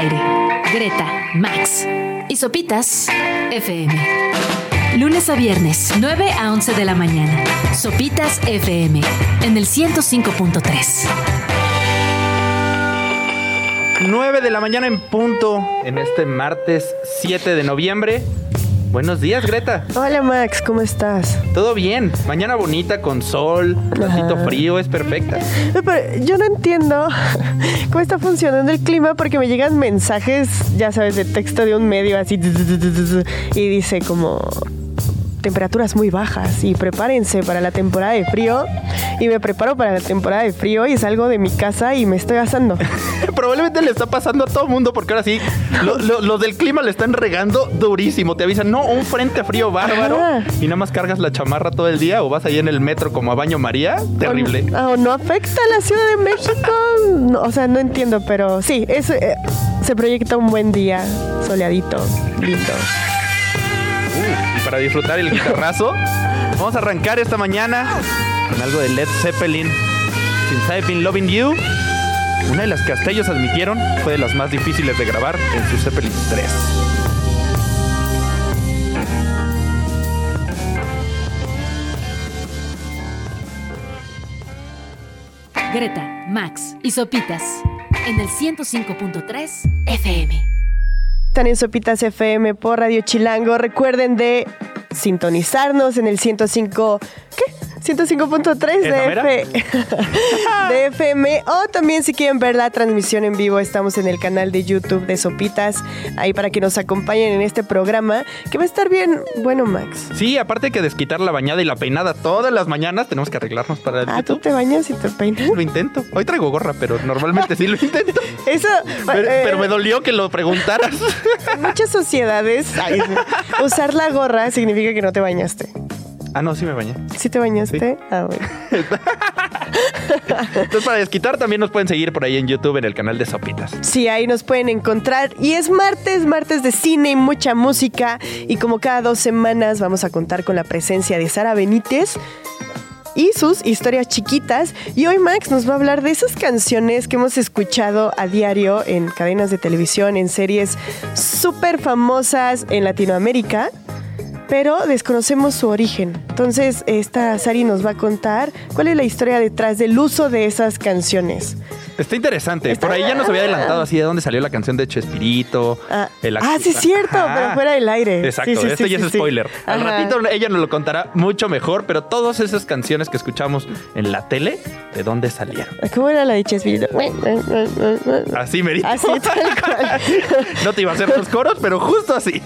Greta, Max y Sopitas FM. Lunes a viernes, 9 a 11 de la mañana. Sopitas FM en el 105.3. 9 de la mañana en punto en este martes 7 de noviembre. Buenos días, Greta. Hola Max, ¿cómo estás? Todo bien. Mañana bonita con sol, Ajá. frío, es perfecta. Pero yo no entiendo cómo está funcionando el clima porque me llegan mensajes, ya sabes, de texto de un medio así y dice como temperaturas muy bajas y prepárense para la temporada de frío y me preparo para la temporada de frío y salgo de mi casa y me estoy asando. Probablemente le está pasando a todo mundo porque ahora sí, lo- lo- los del clima le están regando durísimo. Te avisan, no, un frente frío bárbaro Ajá. y nada más cargas la chamarra todo el día o vas ahí en el metro como a baño María. Terrible. O, o no afecta a la Ciudad de México. No, o sea, no entiendo, pero sí, es, eh, se proyecta un buen día soleadito, lindo. Uh, y para disfrutar el guitarrazo, vamos a arrancar esta mañana con algo de Led Zeppelin. Since I've been loving you. Una de las que hasta ellos admitieron fue de las más difíciles de grabar en su Zeppelin 3. Greta, Max y Sopitas en el 105.3 FM. Están en Sopitas FM por Radio Chilango. Recuerden de sintonizarnos en el 105. ¿Qué? 105.3 ¿Esa de, de FM. O también si quieren ver la transmisión en vivo, estamos en el canal de YouTube de Sopitas. Ahí para que nos acompañen en este programa. Que va a estar bien bueno, Max. Sí, aparte que desquitar la bañada y la peinada todas las mañanas, tenemos que arreglarnos para el Ah, tú te bañas y te peinas. Lo intento. Hoy traigo gorra, pero normalmente sí lo intento. Eso. Pero, eh, pero me dolió que lo preguntaras. En muchas sociedades, usar la gorra significa que no te bañaste. Ah, no, sí me bañé. ¿Sí te bañaste? Ah, bueno. Entonces, para desquitar, también nos pueden seguir por ahí en YouTube en el canal de Sopitas. Sí, ahí nos pueden encontrar. Y es martes, martes de cine y mucha música. Y como cada dos semanas vamos a contar con la presencia de Sara Benítez y sus historias chiquitas. Y hoy Max nos va a hablar de esas canciones que hemos escuchado a diario en cadenas de televisión, en series súper famosas en Latinoamérica. Pero desconocemos su origen. Entonces, esta Sari nos va a contar cuál es la historia detrás del uso de esas canciones. Está interesante. Está- Por ahí ya nos había adelantado así de dónde salió la canción de Chespirito. Ah, el ah, sí es cierto, Ajá. pero fuera del aire. Exacto, Sí, sí, ya es spoiler. Al Ajá. ratito ella nos lo contará mucho mejor, pero todas esas canciones que escuchamos en la tele, ¿de dónde salieron? ¿Cómo era la de Chespirito? Así merito. Así, tal cual. no te iba a hacer los coros, pero justo así.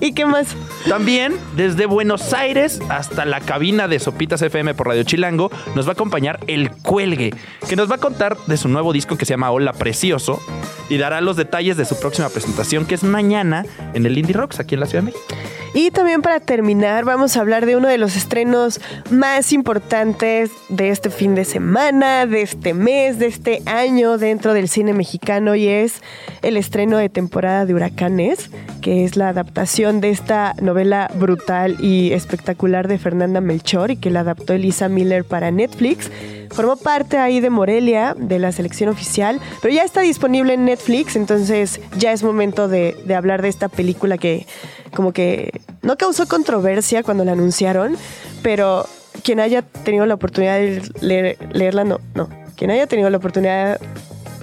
¿Y qué más? También desde Buenos Aires hasta la cabina de Sopitas FM por Radio Chilango nos va a acompañar El Cuelgue, que nos va a contar de su nuevo disco que se llama Hola Precioso y dará los detalles de su próxima presentación que es mañana en el Indie Rocks aquí en la Ciudad de México. Y también para terminar, vamos a hablar de uno de los estrenos más importantes de este fin de semana, de este mes, de este año dentro del cine mexicano y es el estreno de temporada de Huracanes, que es la adaptación de esta novela brutal y espectacular de Fernanda Melchor y que la adaptó Elisa Miller para Netflix. Formó parte ahí de Morelia, de la selección oficial, pero ya está disponible en Netflix, entonces ya es momento de, hablar de esta película que como que no causó controversia cuando la anunciaron, pero quien haya tenido la oportunidad de leer- leerla, no, no, quien haya tenido la oportunidad,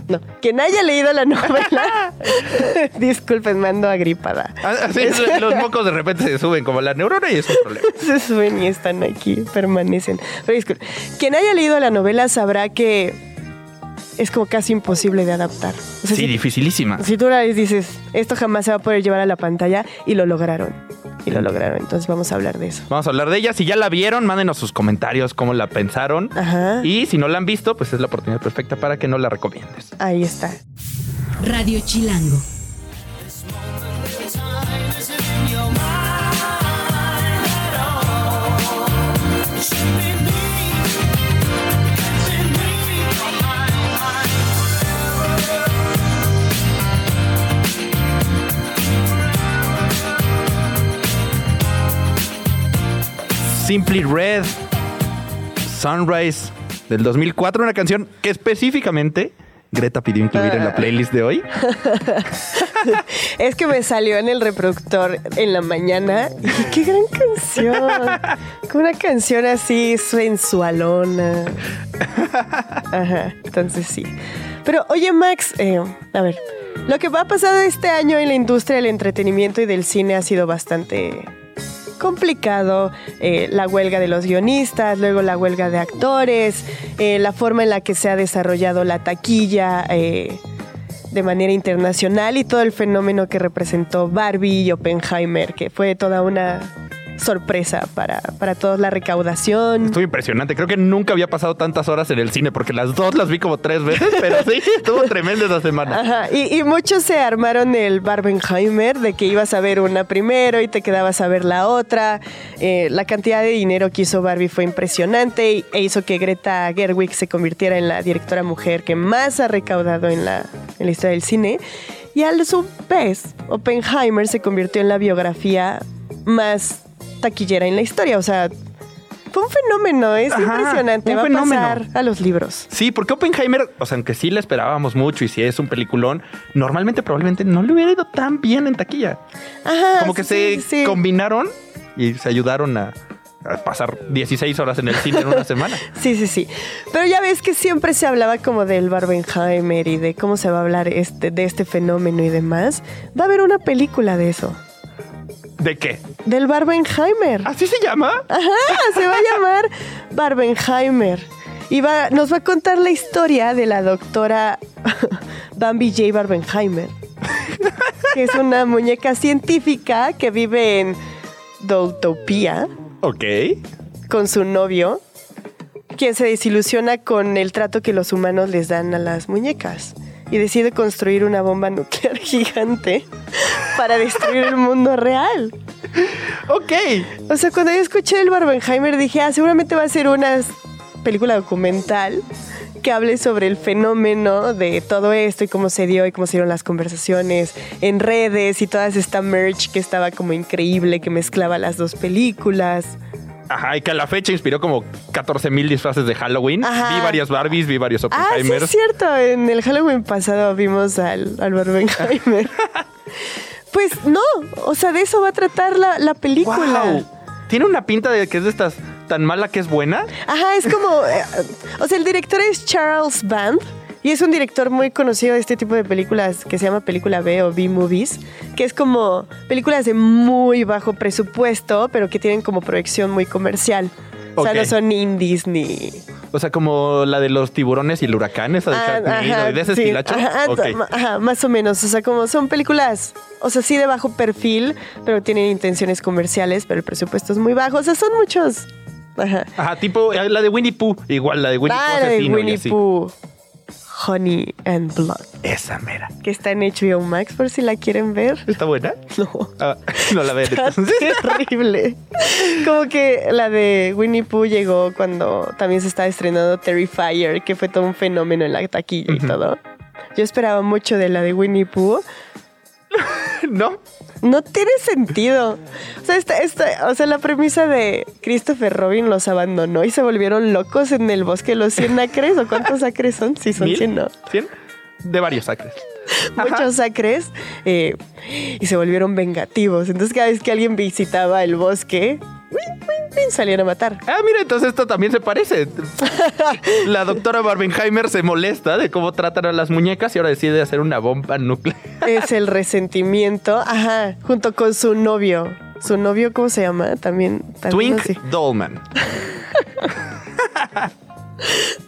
no, quien haya leído la novela, disculpen, me ando agripada. Así es, los mocos de repente se suben como la neurona y es un problema. se suben y están aquí, permanecen. Pero disculpe, quien haya leído la novela sabrá que es como casi imposible de adaptar. O sea, Sí, si, dificilísima. si tú la lees, dices, esto jamás se va a poder llevar a la pantalla y lo lograron. Y lo lograron. Entonces vamos a hablar de eso. Vamos a hablar de ella. Si ya la vieron, mándenos sus comentarios, cómo la pensaron. Ajá. Y si no la han visto, pues es la oportunidad perfecta para que no la recomiendes. Ahí está. Radio Chilango. Simply Red, Sunrise del 2004, una canción que específicamente Greta pidió incluir en la playlist de hoy? es que me salió en el reproductor en la mañana y dije, qué gran canción. Con una canción así sensualona. Ajá, entonces sí. Pero oye Max, eh, a ver, lo que va a pasar este año en la industria del entretenimiento y del cine ha sido bastante complicado, eh, la huelga de los guionistas, luego la huelga de actores, eh, la forma en la que se ha desarrollado la taquilla eh, de manera internacional y todo el fenómeno que representó Barbie y Oppenheimer, que fue toda una sorpresa para, para todos la recaudación. Estuvo impresionante. Creo que nunca había pasado tantas horas en el cine porque las dos las vi como tres veces, pero sí, estuvo tremendo esa semana. Ajá. Y, muchos se armaron el Barbenheimer de que ibas a ver una primero y te quedabas a ver la otra. Eh, la cantidad de dinero que hizo Barbie fue impresionante e hizo que Greta Gerwig se convirtiera en la directora mujer que más ha recaudado en la, en la historia del cine. Y al su vez, Oppenheimer se convirtió en la biografía más taquillera en la historia. O sea, fue un fenómeno, es impresionante. Va a pasar a los libros. Sí, porque Oppenheimer, o sea, aunque sí le esperábamos mucho y si es un peliculón, normalmente probablemente no le hubiera ido tan bien en taquilla. Ajá. Como que se combinaron y se ayudaron a, pasar 16 horas en el cine en una semana. Sí, sí, sí. Pero ya ves que siempre se hablaba como del Barbenheimer y de cómo se va a hablar este, de este fenómeno y demás. Va a haber una película de eso. ¿De qué? Del Barbenheimer. ¿Así se llama? Ajá, se va a llamar Barbenheimer. Y va, nos va a contar la historia de la doctora Bambi J. Barbenheimer, que es una muñeca científica que vive en Doltopía. Ok. Con su novio, quien se desilusiona con el trato que los humanos les dan a las muñecas y decide construir una bomba nuclear gigante para destruir el mundo real. Ok. O sea, cuando yo escuché el Barbenheimer dije, ah, seguramente va a ser una película documental que hable sobre el fenómeno de todo esto y cómo se dio y cómo se dieron las conversaciones en redes y toda esta merch que estaba como increíble, que mezclaba las dos películas. Ajá, y que a la fecha inspiró como 14 mil disfraces de Halloween. Vi varias Barbies, vi varios Oppenheimers. Ah, sí, es cierto. En el Halloween pasado vimos al, al Barbenheimer. pues no, o sea, de eso va a tratar la, la película. Tiene una pinta de que es de estas tan mala que es buena. Ajá, es como. Eh, o sea, el director es Charles Band. Y es un director muy conocido de este tipo de películas que se llama película B o B-movies, que es como películas de muy bajo presupuesto, pero que tienen como proyección muy comercial. O sea, no son indies ni... O sea, como la de los tiburones y el huracán, esa de ah, de ese estilacho. Ajá, más o menos. O sea, como son películas, o sea, sí de bajo perfil, pero tienen intenciones comerciales, pero el presupuesto es muy bajo. O sea, son muchos... Ajá. Ajá, tipo eh, la de Winnie Pooh, igual la de Winnie Pooh. La de Winnie Pooh. Honey and Blood. Esa mera. Que está en HBO Max por si la quieren ver. ¿Está buena? No. Ah, no la ven terrible. Como que la de Winnie Pooh llegó cuando también se estaba estrenando Terrifier, que fue todo un fenómeno en la taquilla y todo. Yo esperaba mucho de la de Winnie Pooh. no. No tiene sentido. O sea, esta, o sea, la premisa de Christopher Robin los abandonó y se volvieron locos en el bosque los 100 acres. ¿O cuántos acres son? Sí, son 100, ¿no? 100 de varios acres. Muchos acres. Eh, y se volvieron vengativos. Entonces, cada vez que alguien visitaba el bosque, salían a matar. Ah, mira, entonces esto también se parece. La doctora Barbenheimer se molesta de cómo tratan a las muñecas y ahora decide hacer una bomba nuclear. Es el resentimiento, ajá, junto con su novio. ¿Su novio cómo se llama? También. también Twink Dolman.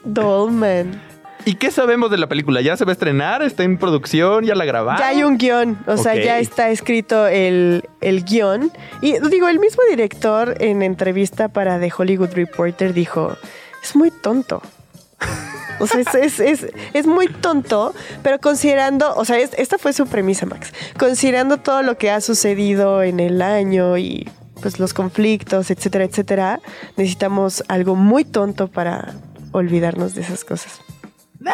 Dolman. ¿Y qué sabemos de la película? ¿Ya se va a estrenar? ¿Está en producción? ¿Ya la grabaron? Ya hay un guion, o sea, ya está escrito el, el guion. Y digo, el mismo director en entrevista para The Hollywood Reporter dijo, es muy tonto. O sea, es, es, es, muy tonto, pero considerando, o sea, esta fue su premisa, Max. Considerando todo lo que ha sucedido en el año y pues los conflictos, etcétera, etcétera, necesitamos algo muy tonto para olvidarnos de esas cosas. No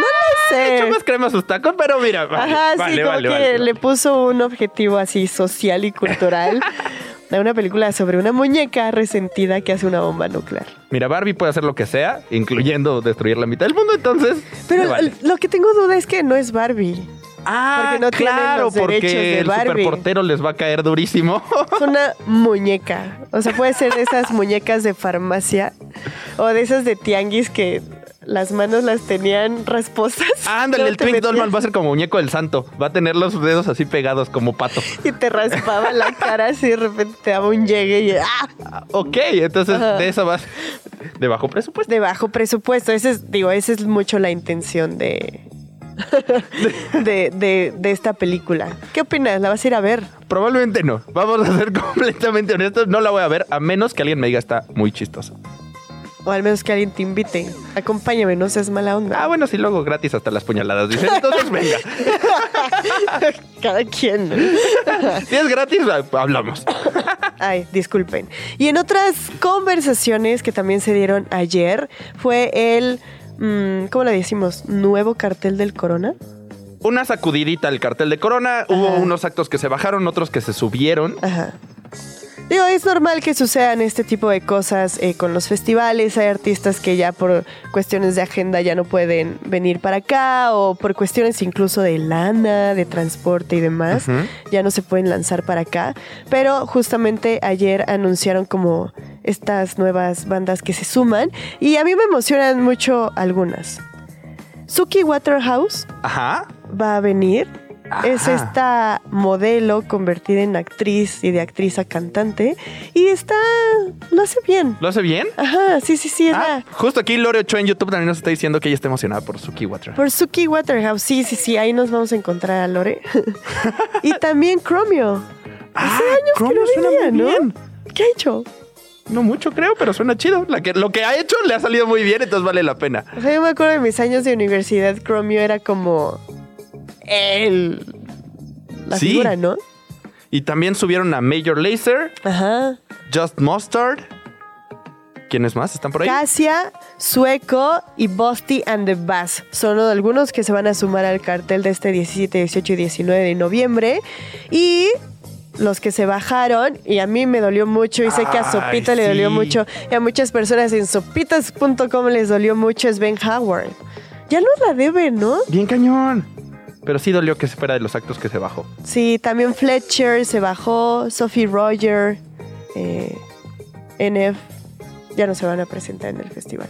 lo sé. He hecho más crema a sus tacos, pero mira, vale, Ajá, sí, como que le puso un objetivo así social y cultural a una película sobre una muñeca resentida que hace una bomba nuclear. Mira, Barbie puede hacer lo que sea, incluyendo destruir la mitad del mundo, entonces. Pero vale. lo que tengo duda es que no es Barbie. Ah, porque no tienen claro, los derechos porque de el superportero les va a caer durísimo. Es una muñeca. O sea, puede ser de esas muñecas de farmacia o de esas de tianguis que las manos las tenían rasposas. Ándale, No el Twink Dollman va a ser como muñeco del santo. Va a tener los dedos así pegados como pato. Y te raspaba la cara así de repente te daba un llegue y ¡ah! Ah, Ok, entonces Ajá. de eso vas de bajo presupuesto. de bajo presupuesto. Ese es, digo, esa es mucho la intención de, de, de, de esta película. ¿Qué opinas? ¿La vas a ir a ver? Probablemente no. Vamos a ser completamente honestos. No la voy a ver a menos que alguien me diga está muy chistosa. O al menos que alguien te invite. Acompáñame, no seas mala onda. Ah, bueno, sí, luego gratis hasta las puñaladas. Dicen, entonces venga. Cada quien. Si es gratis, hablamos. Ay, disculpen. Y en otras conversaciones que también se dieron ayer, fue el, mm, ¿cómo le decimos? Nuevo cartel del Corona. Una sacudidita al cartel de Corona. Hubo unos actos que se bajaron, otros que se subieron. Ajá. Digo, es normal que sucedan este tipo de cosas eh, con los festivales. Hay artistas que ya por cuestiones de agenda ya no pueden venir para acá o por cuestiones incluso de lana, de transporte y demás, ya no se pueden lanzar para acá. Pero justamente ayer anunciaron como estas nuevas bandas que se suman y a mí me emocionan mucho algunas. Suki Waterhouse Ajá. va a venir. Es esta modelo convertida en actriz y de actriz a cantante. Y está. Lo hace bien. ¿Lo hace bien? Ajá, sí, sí, sí. Ah, justo aquí Lore Ochoa en YouTube también nos está diciendo que ella está emocionada por Suki Water. Por Suki Waterhouse. Sí, sí, sí. Ahí nos vamos a encontrar a Lore. y también Chromio. Ah, Hace años que no venía, muy ¿no? bien. ¿Qué ha hecho? No mucho, creo, pero suena chido. La que, lo que ha hecho le ha salido muy bien, entonces vale la pena. O sea, yo me acuerdo de mis años de universidad. Chromio era como. El. La Sí. figura, ¿no? Y también subieron a Major Lazer, Ajá. Just Mustard. ¿Quiénes más están por ahí? Casia, Sueco y Bosti and the Bass son algunos que se van a sumar al cartel de este 17, 18 y 19 de noviembre. Y los que se bajaron, y a mí me dolió mucho, y sé que a Ay, Sopita le dolió mucho, y a muchas personas en sopitas.com les dolió mucho, es Ben Howard. Ya nos la debe, ¿no? Bien cañón. Pero sí dolió que se fuera de los actos que se bajó. Sí, también Fletcher se bajó, Sophie Roger, eh, NF, ya no se van a presentar en el festival.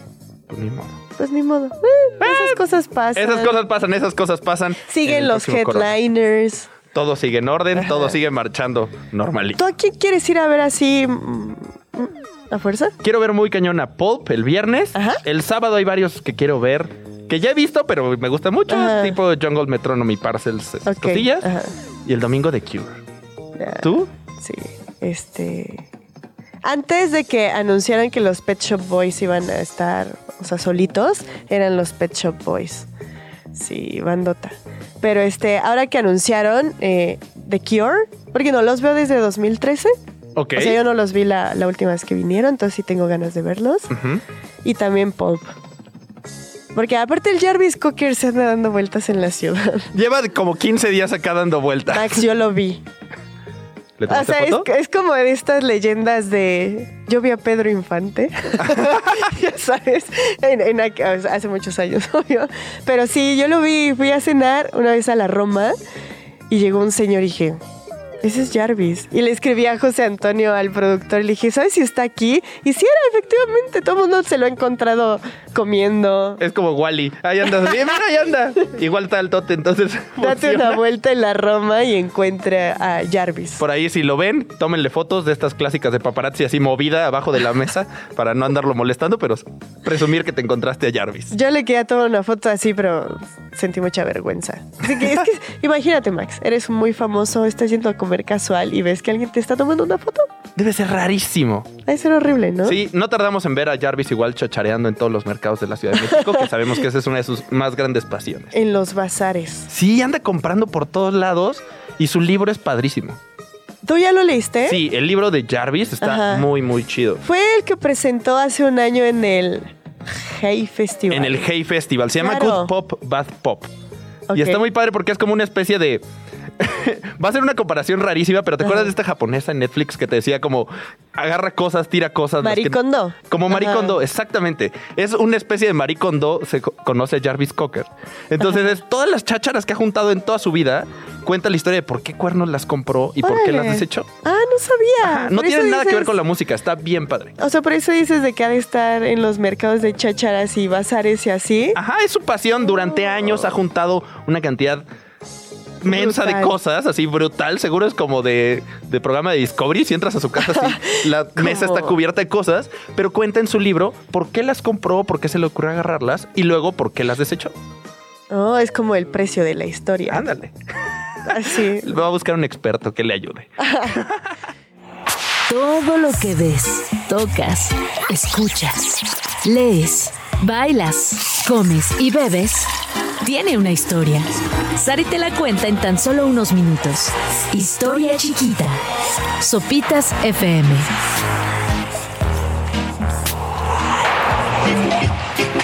Pues ni modo. Pues ni modo. Eh, esas cosas pasan. Esas cosas pasan, esas cosas pasan. En Siguen los headliners. Todo sigue en orden, Ajá. todo sigue marchando normalito. ¿Tú a quién quieres ir a ver así mm, mm, a fuerza? Quiero ver muy cañón a Pulp el viernes. Ajá. El sábado hay varios que quiero ver. Que ya he visto, pero me gusta mucho. Ajá. Tipo Jungle Metronomy Parcels, esas Ok. cosillas. Ajá. Y el domingo de Cure. ¿Tú? Sí. Este. Antes de que anunciaran que los Pet Shop Boys iban a estar, o sea, solitos, eran los Pet Shop Boys. Sí, bandota. Pero este, ahora que anunciaron eh, The Cure, porque no los veo desde 2013. Ok. O sea, yo no los vi la, la última vez que vinieron, entonces sí tengo ganas de verlos. Y también Pulp. Porque aparte el Jarvis Cocker se anda dando vueltas en la ciudad. Lleva como 15 días acá dando vueltas. Max, yo lo vi. ¿Le O sea, es, foto? es como de estas leyendas de... Yo vi a Pedro Infante. ya sabes. En- en hace muchos años, obvio. Pero sí, yo lo vi. Fui a cenar una vez a la Roma y llegó un señor y dije... Ese es Jarvis. Y le escribí a José Antonio, al productor, y le dije, ¿sabes si está aquí? Y sí era, efectivamente, todo el mundo se lo ha encontrado comiendo. Es como Wally. Ahí andas. Bien, mira, ahí anda. Igual está el tote, entonces. Date una vuelta en la Roma y encuentre a Jarvis. Por ahí, si lo ven, tómenle fotos de estas clásicas de paparazzi así movida abajo de la mesa para no andarlo molestando, pero presumir que te encontraste a Jarvis. Yo le quería tomar una foto así, pero sentí mucha vergüenza. Así que es que, imagínate, Max, eres muy famoso, estás yendo a comer casual y ves que alguien te está tomando una foto. Debe ser rarísimo. Debe ser horrible, ¿no? Sí, no tardamos en ver a Jarvis igual chachareando en todos los mercados de la Ciudad de México, que sabemos que esa es una de sus más grandes pasiones. En los bazares. Sí, anda comprando por todos lados y su libro es padrísimo. ¿Tú ya lo leíste? Sí, el libro de Jarvis está. Ajá. muy, muy chido. Fue el que presentó hace un año en el Hey Festival. En el Hey Festival. Se llama. Good Pop, Bad Pop. Y está muy padre porque es como una especie de Va a ser una comparación rarísima, pero ¿te acuerdas de esta japonesa en Netflix que te decía como agarra cosas, tira cosas? que- Maricondo. como maricondo, exactamente. Es una especie de maricondo, se co- conoce Jarvis Cocker. Entonces, es todas las chácharas que ha juntado en toda su vida, cuenta la historia de por qué cuernos las compró y por qué las desechó. Ah, no sabía. Ajá, no tiene nada que ver con la música, está bien padre. O sea, por eso dices de que ha de estar en los mercados de chácharas y bazares y así. Ajá, es su pasión. Durante años ha juntado una cantidad mensa de cosas, así brutal. Seguro es como de, de programa de Discovery. Si entras a su casa, así, la mesa está cubierta de cosas. Pero cuenta en su libro por qué las compró, por qué se le ocurrió agarrarlas y luego por qué las desechó. Oh, es como el precio de la historia. Ándale. Así. Va a buscar un experto que le ayude. Todo lo que ves, tocas, escuchas, lees, bailas, comes y bebes tiene una historia. Sari te la cuenta en tan solo unos minutos. Historia chiquita. Sopitas FM.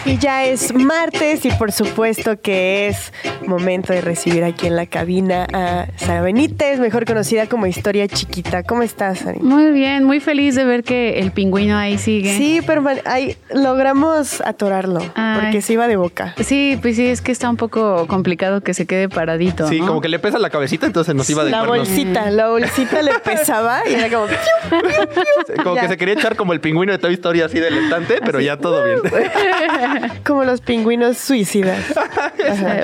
Y ya es martes y por supuesto que es momento de recibir aquí en la cabina a Sara Benítez, mejor conocida como Historia Chiquita. ¿Cómo estás, Sari? Muy bien, muy feliz de ver que el pingüino ahí sigue. Sí, pero ahí logramos atorarlo Ay. porque se iba de boca. Sí, pues sí, es que está un poco complicado que se quede paradito. Sí, ¿no? como que le pesa la cabecita, entonces nos iba de La cuernos. bolsita, la bolsita le pesaba y era como... Como Ya. que se quería echar como el pingüino de Toy Story así del estante, pero ya todo bien. Como los pingüinos suicidas.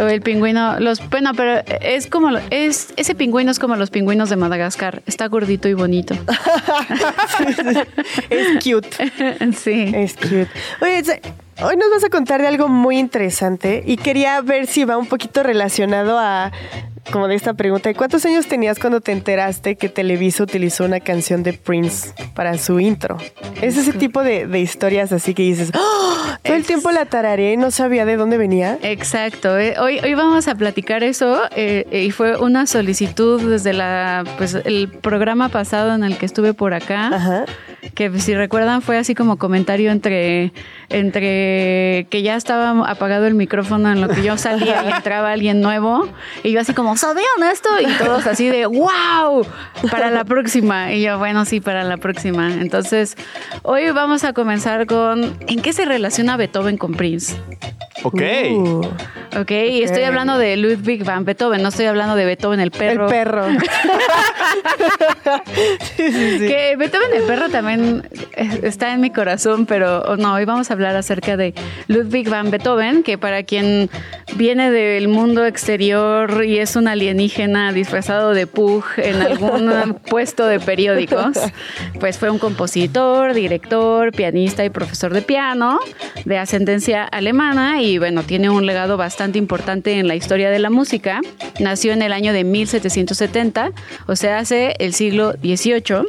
O el pingüino, los, bueno, pero es como, es, ese pingüino es como los pingüinos de Madagascar, está gordito y bonito. Es cute. sí. Es cute. Oye, hoy nos vas a contar de algo muy interesante y quería ver si va un poquito relacionado a como de esta pregunta cuántos años tenías cuando te enteraste que Televisa utilizó una canción de Prince para su intro. Es ese tipo de, de historias así que dices, ¡Oh! todo el tiempo la tararé, no sabía de dónde venía. Exacto. eh, Hoy, hoy vamos a platicar eso eh, eh, y fue una solicitud desde la, pues, el programa pasado en el que estuve por acá. Ajá. Que si recuerdan fue así como comentario entre, entre que ya estaba apagado el micrófono en lo que yo salía y entraba alguien nuevo y yo así como, ¿sabían esto? Y todos así de, wow, para la próxima. Y yo, bueno, sí, para la próxima. Entonces, hoy vamos a comenzar con, ¿en qué se relaciona Beethoven con Prince? Ok. Uh, Ok, estoy hablando de Ludwig van Beethoven, no estoy hablando de Beethoven el perro. El perro. Sí, sí, sí. Que Beethoven el perro también está en mi corazón, pero oh, no, hoy vamos a hablar acerca de Ludwig van Beethoven, que para quien viene del mundo exterior y es un alienígena disfrazado de Pug en algún puesto de periódicos, pues fue un compositor, director, pianista y profesor de piano de ascendencia alemana y bueno, tiene un legado bastante importante en la historia de la música. Nació en el año de 1770, o sea, hace el siglo XVIII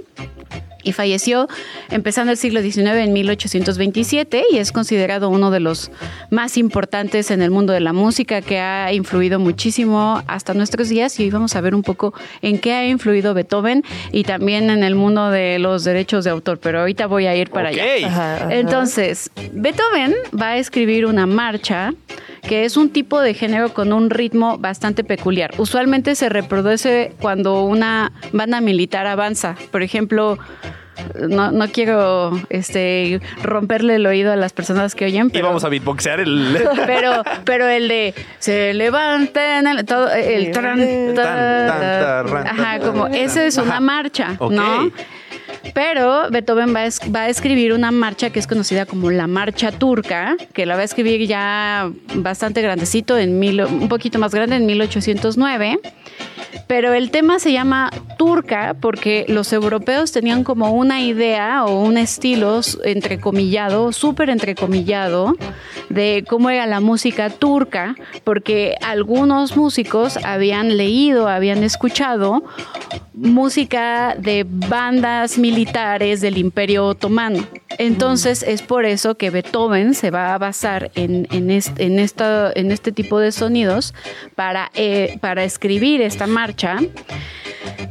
y falleció empezando el siglo XIX en 1827 y es considerado uno de los más importantes en el mundo de la música que ha influido muchísimo hasta nuestros días y hoy vamos a ver un poco en qué ha influido Beethoven y también en el mundo de los derechos de autor, pero ahorita voy a ir para Ok. allá. Ajá, ajá. Entonces, Beethoven va a escribir una marcha que es un tipo de género con un ritmo bastante peculiar. Usualmente se reproduce cuando una banda militar avanza. Por ejemplo, no, no quiero este, romperle el oído a las personas que oyen, Y vamos a beatboxear el. Pero, pero el de se levanten, el, todo, el tran, ta, ajá, tan, como esa es una Ajá. marcha, Ok. ¿no? Pero Beethoven va a, escribir una marcha que es conocida como la marcha turca, que la va a escribir ya bastante grandecito, en mil, un poquito más grande, en 1809. Pero el tema se llama turca porque los europeos tenían como una idea o un estilo entrecomillado, súper entrecomillado, de cómo era la música turca, porque algunos músicos habían leído, habían escuchado música de bandas militares del Imperio Otomano. Entonces es por eso que Beethoven se va a basar en, en, est- en esta- en este tipo de sonidos para, eh, para escribir esta marcha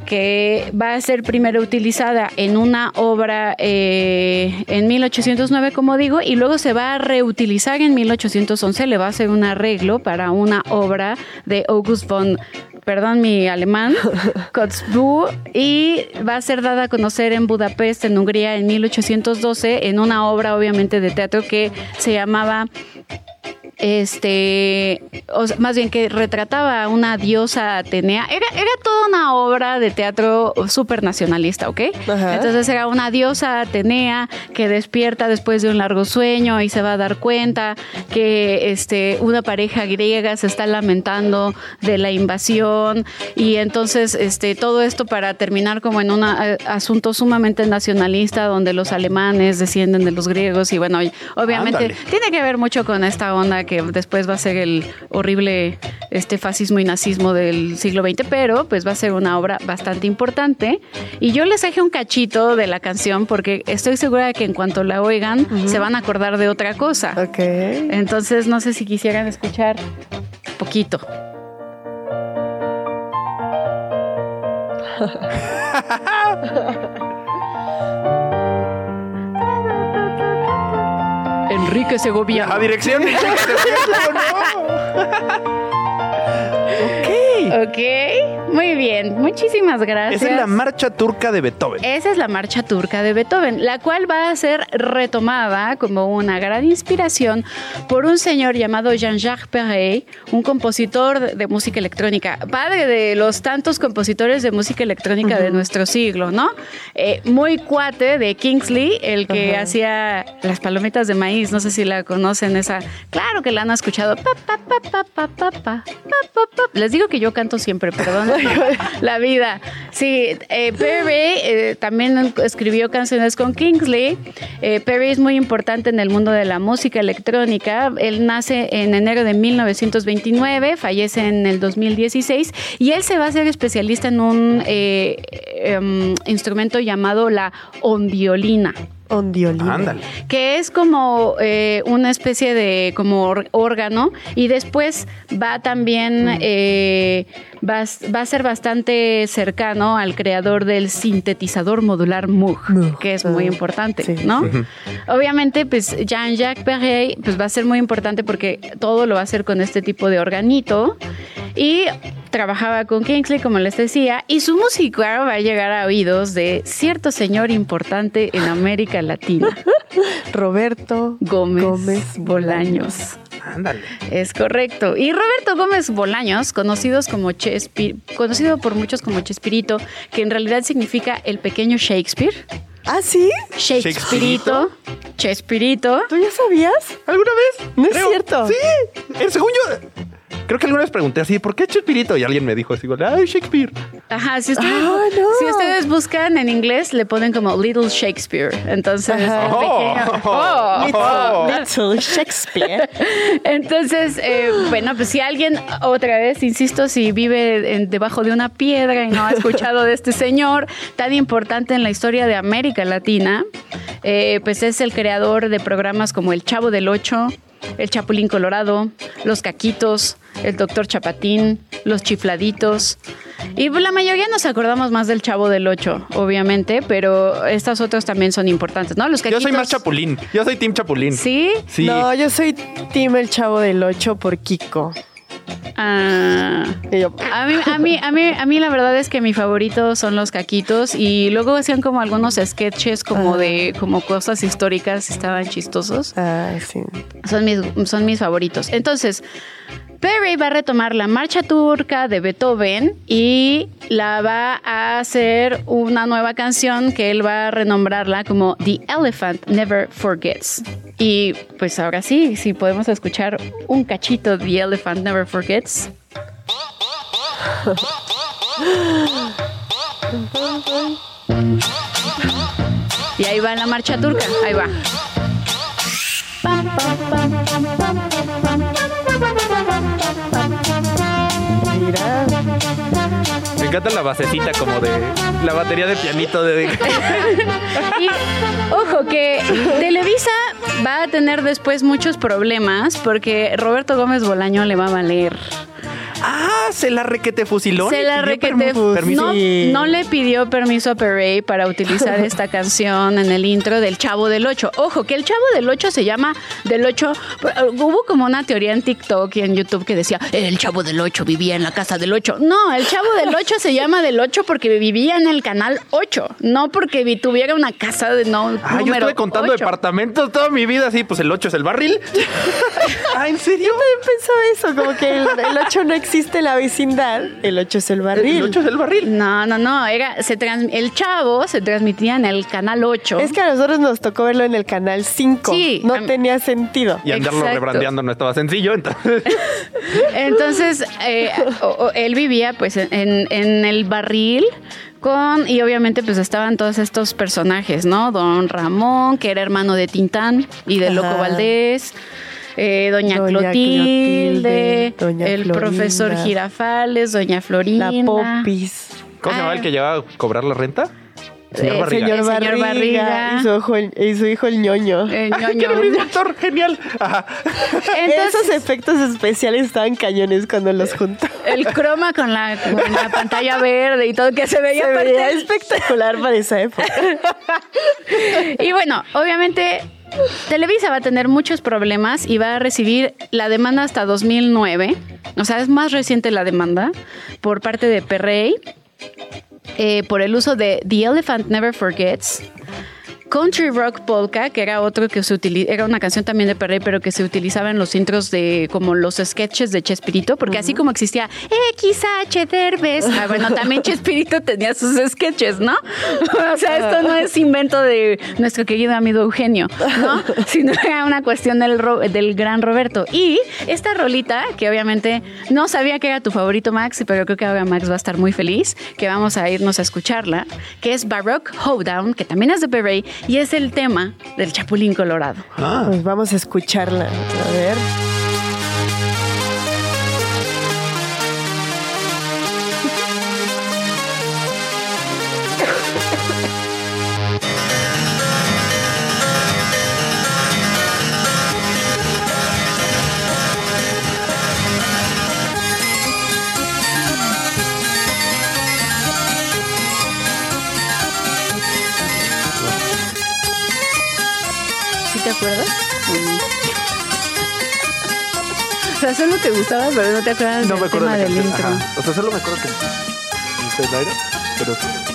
que va a ser primero utilizada en una obra eh, en 1809, como digo, y luego se va a reutilizar en 1811, le va a hacer un arreglo para una obra de August von perdón mi alemán, Kotzebue, y va a ser dada a conocer en Budapest, en Hungría, en 1812, en una obra obviamente de teatro que se llamaba este, o sea, más bien que retrataba a una diosa Atenea. Era, era toda una obra de teatro súper nacionalista, ¿ok? Ajá. Entonces era una diosa Atenea que despierta después de un largo sueño y se va a dar cuenta que este, una pareja griega se está lamentando de la invasión y entonces este, todo esto para terminar como en un asunto sumamente nacionalista donde los alemanes descienden de los griegos y bueno, obviamente Ándale. tiene que ver mucho con esta onda que después va a ser el horrible este fascismo y nazismo del siglo XX, pero pues va a ser una obra bastante importante. Y yo les dejé un cachito de la canción porque estoy segura de que en cuanto la oigan se van a acordar de otra cosa. Ok. Entonces no sé si quisieran escuchar poquito. Enrique Segovia. A dirección. Enrique Segovia, no? Ok, muy bien. Muchísimas gracias. Esa es la marcha turca de Beethoven. Esa es la marcha turca de Beethoven, la cual va a ser retomada como una gran inspiración por un señor llamado Jean-Jacques Perret, un compositor de música electrónica, padre de los tantos compositores de música electrónica de nuestro siglo, ¿no? Eh, muy cuate de Kingsley, el que hacía las palomitas de maíz, no sé si la conocen esa. Claro que la han escuchado. Les digo que yo siempre, perdón. la vida. Sí, eh, Perry eh, también escribió canciones con Kingsley. Eh, Perry es muy importante en el mundo de la música electrónica. Él nace en enero de 1929, fallece en el 2016 y él se va a ser especialista en un eh, em, instrumento llamado la ondiolina Ondiolina. Ándale. que es como eh, una especie de como órgano y después va también eh, va, a s- va a ser bastante cercano al creador del sintetizador modular Moog, Moog, que es muy ah, importante, sí. ¿no? Obviamente, pues Jean-Jacques Perret pues va a ser muy importante porque todo lo va a hacer con este tipo de organito y trabajaba con Kingsley, como les decía, y su música va a llegar a oídos de cierto señor importante en América Latina. Roberto Gómez, Gómez Bolaños. Ándale. Es correcto. Y Roberto Gómez Bolaños, conocidos como Chespi- conocido por muchos como Chespirito, que en realidad significa el pequeño Shakespeare. ¿Ah, sí? Shakespearito, Chespirito. ¿Tú ya sabías? ¿Alguna vez? No es cierto. Sí. El según yo. Creo que alguna vez pregunté así, ¿por qué Chespirito? Y alguien me dijo así, ay, Shakespeare. Ajá, si ustedes, Ah, no. si ustedes buscan en inglés, le ponen como Little Shakespeare. Entonces, el pequeño- Oh. Oh. Little Shakespeare. Entonces, eh, bueno, pues si alguien, otra vez, insisto, si vive en- debajo de una piedra y no ha escuchado de este señor tan importante en la historia de América Latina, eh, pues es el creador de programas como El Chavo del Ocho, El Chapulín Colorado, Los Caquitos, El Doctor Chapatín, Los Chifladitos. Y pues, la mayoría nos acordamos más del Chavo del Ocho, obviamente, pero estas otras también son importantes, ¿no? Los Yo Caquitos. soy más Chapulín. Yo soy Team Chapulín. ¿Sí? Sí. No, yo soy Team El Chavo del 8 por Kiko. Ah. A mí, a, mí, a, mí, a mí la verdad es que mi favorito son los caquitos y luego hacían como algunos sketches como de como cosas históricas estaban chistosos. ah, sí. Son mis, son mis favoritos. Entonces, Perry va a retomar la marcha turca de Beethoven y la va a hacer una nueva canción que él va a renombrarla como The Elephant Never Forgets. Y pues ahora sí, si podemos escuchar un cachito de The Elephant Never Forgets. Y ahí va la marcha turca, ahí va. Mira. Me encanta la basecita como de la batería de pianito de... Y ojo que Televisa va a tener después muchos problemas porque Roberto Gómez Bolaño le va a valer. Ah, se la requete fusiló. Se la requete. Permiso. No, no le pidió permiso a Perey para utilizar esta canción en el intro del Chavo del 8. Ojo, que el Chavo del 8 se llama del 8. Hubo como una teoría en TikTok y en YouTube que decía, el Chavo del 8 vivía en la casa del 8. No, el Chavo del 8 se llama del 8 porque vivía en el canal 8, no porque vi- tuviera una casa de no. Ah, yo estuve contando 8. departamentos toda mi vida, así, pues el 8 es el barril. ah, ¿en serio? Pensó eso, como que el, el 8 no existe en la vecindad, el 8 es el barril. El 8 es el barril. No, no, no. Era, se trans- el Chavo se transmitía en el canal 8. Es que a nosotros nos tocó verlo en el canal 5. Sí, no tenía sentido. Y andarlo Exacto. rebrandeando no estaba sencillo, entonces. Entonces, eh, o- o- él vivía pues en, en el barril con, y obviamente pues estaban todos estos personajes, ¿no? Don Ramón, que era hermano de Tintán y de Loco Ajá. Valdés. Eh, doña, Doña Clotilde, Clotilde, doña el Florinda. profesor Girafales, doña Florinda. La popis. ¿Cómo se llamaba el que llegaba a cobrar la renta? Señor Eh, Barriga. Señor El señor Barriga, Barriga. Y, su ojo el- y su hijo el ñoño. Eh, Que ñoño. era el mismo actor, genial. Ajá. Entonces, Esos efectos especiales estaban cañones cuando los juntó. el croma con la, con la pantalla verde y todo que se veía, Se veía espectacular para esa época. Y bueno, obviamente Televisa va a tener muchos problemas y va a recibir la demanda hasta 2009. O sea, es más reciente la demanda por parte de Perrey eh, por el uso de The Elephant Never Forgets. Country Rock Polka, que era otro que se utiliza, era una canción también de Perrey, pero que se utilizaba en los intros de como los sketches de Chespirito, porque así como existía XH Derbez, ah, bueno, también Chespirito tenía sus sketches, ¿no? o sea, esto no es invento de nuestro querido amigo Eugenio, ¿no? Sino era una cuestión del, Ro- del gran Roberto. Y esta rolita, que obviamente no sabía que era tu favorito, Max, pero creo que ahora Max va a estar muy feliz, que vamos a irnos a escucharla, que es Baroque Hoedown, que también es de Perrey, y es el tema del Chapulín Colorado. Pues vamos a escucharla. A ver. Te gustaba, pero no te acuerdas No del me acuerdo tema de la del intro. Ajá. O sea, solo me acuerdo que. ¿Usted no era? Pero.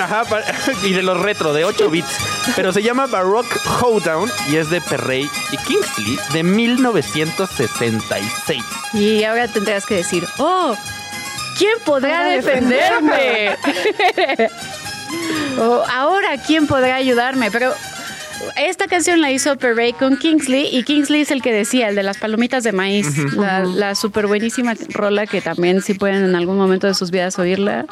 Ajá. pa- Y de los retro, de 8 bits. Pero se llama Baroque Hoedown y es de Perrey y Kingsley de 1966. Y ahora tendrás que decir, oh, ¿quién podrá defenderme? o ahora, ¿quién podrá ayudarme? Pero esta canción la hizo Perray con Kingsley y Kingsley es el que decía, el de las palomitas de maíz, la, la súper buenísima rola que también si pueden en algún momento de sus vidas oírla.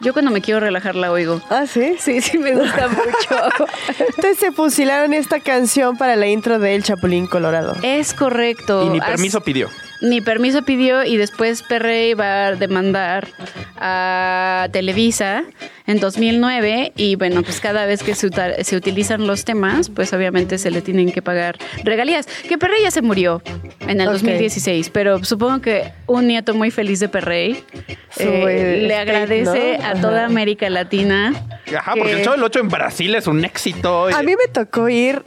Yo cuando me quiero relajar la oigo. Ah, sí. Sí, sí me gusta mucho. Entonces se fusilaron esta canción para la intro de El Chapulín Colorado. es correcto. Y ni As- permiso pidió. Ni permiso pidió y después Perrey va a demandar a Televisa en 2009 y bueno, pues cada vez que se, utilizan los temas, pues obviamente se le tienen que pagar regalías. Que Perrey ya se murió en el Ok. 2016, pero supongo que un nieto muy feliz de Perrey eh, eh, le agradece ¿no? a toda América Latina. Ajá, porque que- el show del 8 en Brasil es un éxito. A mí me tocó ir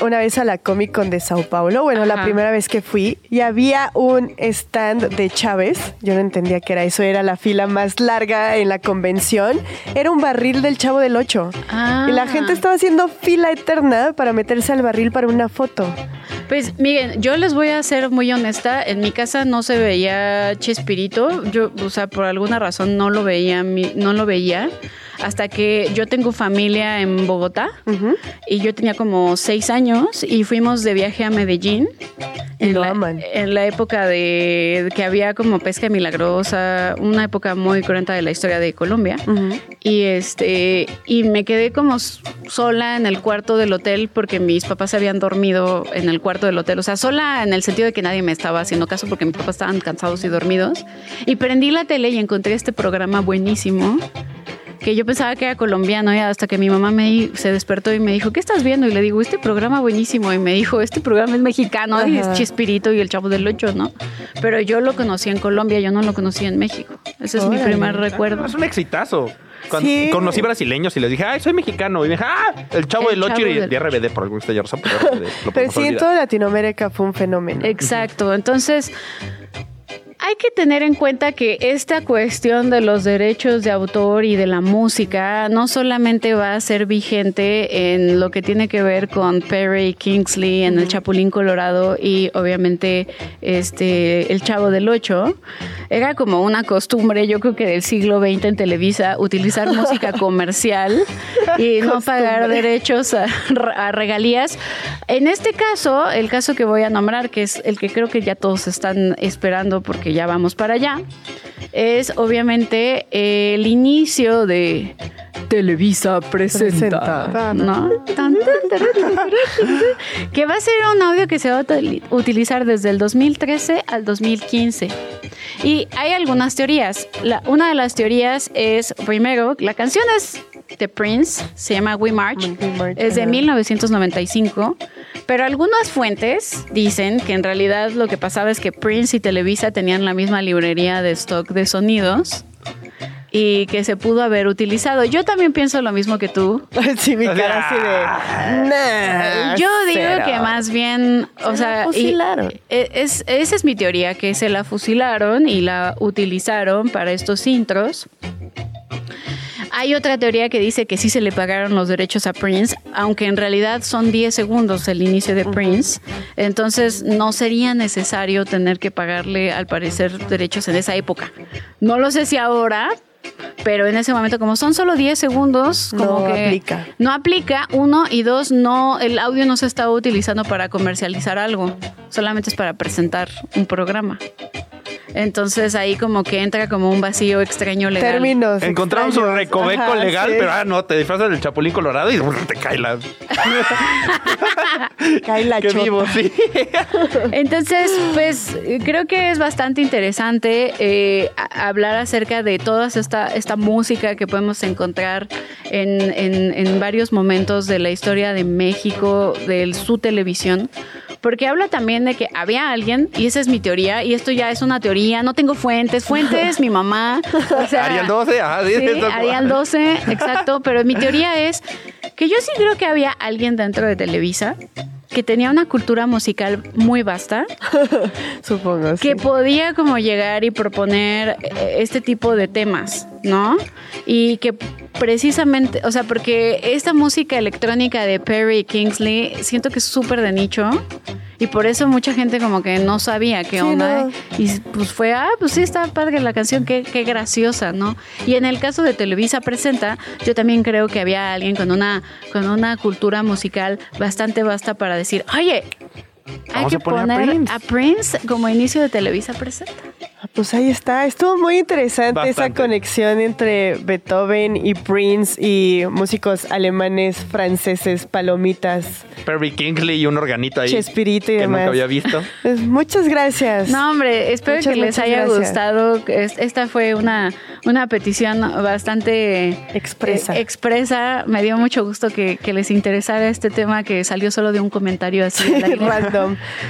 una vez a la Comic Con de Sao Paulo, bueno, la Ajá. primera vez que fui, y había un stand de Chávez. Yo no entendía qué era eso, era la fila más larga en la convención. Era un barril del Chavo del Ocho. Ah. Y la gente estaba haciendo fila eterna para meterse al barril para una foto. Pues miren, yo les voy a ser muy honesta. En mi casa no se veía Chespirito. Yo, o sea, por alguna razón no lo veía, no lo veía. Hasta que yo tengo familia en Bogotá y yo tenía como seis años y fuimos de viaje a Medellín. En lo la, aman. En la época de que había como pesca milagrosa, una época muy cruenta de la historia de Colombia. Y este y me quedé como sola en el cuarto del hotel porque mis papás se habían dormido en el cuarto del hotel. O sea, sola en el sentido de que nadie me estaba haciendo caso porque mis papás estaban cansados y dormidos. Y prendí la tele y encontré este programa buenísimo que yo pensaba que era colombiano y hasta que mi mamá me se despertó y me dijo, ¿qué estás viendo? Y le digo, este programa buenísimo. Y me dijo, este programa es mexicano y es Ajá. Chespirito y el Chavo del Ocho, ¿no? Pero yo lo conocí en Colombia, yo no lo conocí en México. Ese es mi primer recuerdo. Es un exitazo. Cuando Sí. conocí brasileños y les dije, ay, soy mexicano. Y me dije, ah, el chavo El del 8 Chavo y de RBD por algún extraña razón. Pero, Pero sí, en toda Latinoamérica fue un fenómeno. Exacto. Entonces, hay que tener en cuenta que esta cuestión de los derechos de autor y de la música no solamente va a ser vigente en lo que tiene que ver con Perry Kingsley en El Chapulín Colorado y obviamente este El Chavo del Ocho. Era como una costumbre, yo creo que del siglo XX en Televisa, utilizar música comercial y no pagar derechos a, a regalías. En este caso, el caso que voy a nombrar, que es el que creo que ya todos están esperando porque ya vamos para allá, es obviamente el inicio de Televisa presenta, Presenta. ¿no? Que va a ser un audio que se va a util- utilizar desde el 2013 al 2015. Y hay algunas teorías. La- una de las teorías es, primero, la canción es de Prince, se llama We March, We March, es de ajá. 1995, pero algunas fuentes dicen que en realidad lo que pasaba es que Prince y Televisa tenían la misma librería de stock de sonidos y que se pudo haber utilizado. Yo también pienso lo mismo que tú. sí, mi cara así de... Nah, Yo digo cero. que más bien, o Se sea, la fusilaron. e- es, esa es mi teoría, que se la fusilaron y la utilizaron para estos intros. Hay otra teoría que dice que sí se le pagaron los derechos a Prince, aunque en realidad son 10 segundos el inicio de Prince. Entonces no sería necesario tener que pagarle, al parecer, derechos en esa época. No lo sé si ahora, pero en ese momento, como son solo 10 segundos, como No que aplica. no aplica, uno y dos, no, el audio no se está utilizando para comercializar algo, solamente es para presentar un programa. Entonces ahí como que entra como un vacío extraño legal. Términos Encontramos un recoveco Ajá, legal, sí. pero ah, no, te disfrazas del chapulín colorado y te cae la. Cae la Qué chota. vivo, sí. Entonces, pues creo que es bastante interesante eh, hablar acerca de toda esta, esta música que podemos encontrar en, en- en varios momentos de la historia de México, de su televisión. Porque habla también de que había alguien, y esa es mi teoría, y esto ya es una teoría, no tengo fuentes, fuentes, mi mamá. O sea, Arial 12, ajá, sí, Sí, esto- Arial 12, exacto. Pero mi teoría es que yo sí creo que había alguien dentro de Televisa que tenía una cultura musical muy vasta, Supongo, sí. que podía como llegar y proponer eh, este tipo de temas, ¿no? Y que precisamente, o sea, porque esta música electrónica de Perry Kingsley siento que es súper de nicho y por eso mucha gente como que no sabía qué Sí, onda. no. Y pues fue, ah, pues sí, está padre la canción, qué, qué graciosa, ¿no? Y en el caso de Televisa Presenta, yo también creo que había alguien con una, con una cultura musical bastante vasta para decir, oye, hay Vamos que a poner a poner Prince". a Prince como inicio de Televisa Presenta. Ah, Pues ahí está. Estuvo muy interesante esa conexión entre Beethoven y Prince y músicos alemanes, franceses, palomitas, Perry Kingsley y un organito ahí. Chespirito y que demás. nunca había visto. Pues muchas gracias. No, hombre, espero Muchas, que les haya gracias. gustado. Es- Esta fue una, una petición bastante Expresa. eh, expresa. Me dio mucho gusto que, que les interesara este tema que salió solo de un comentario así.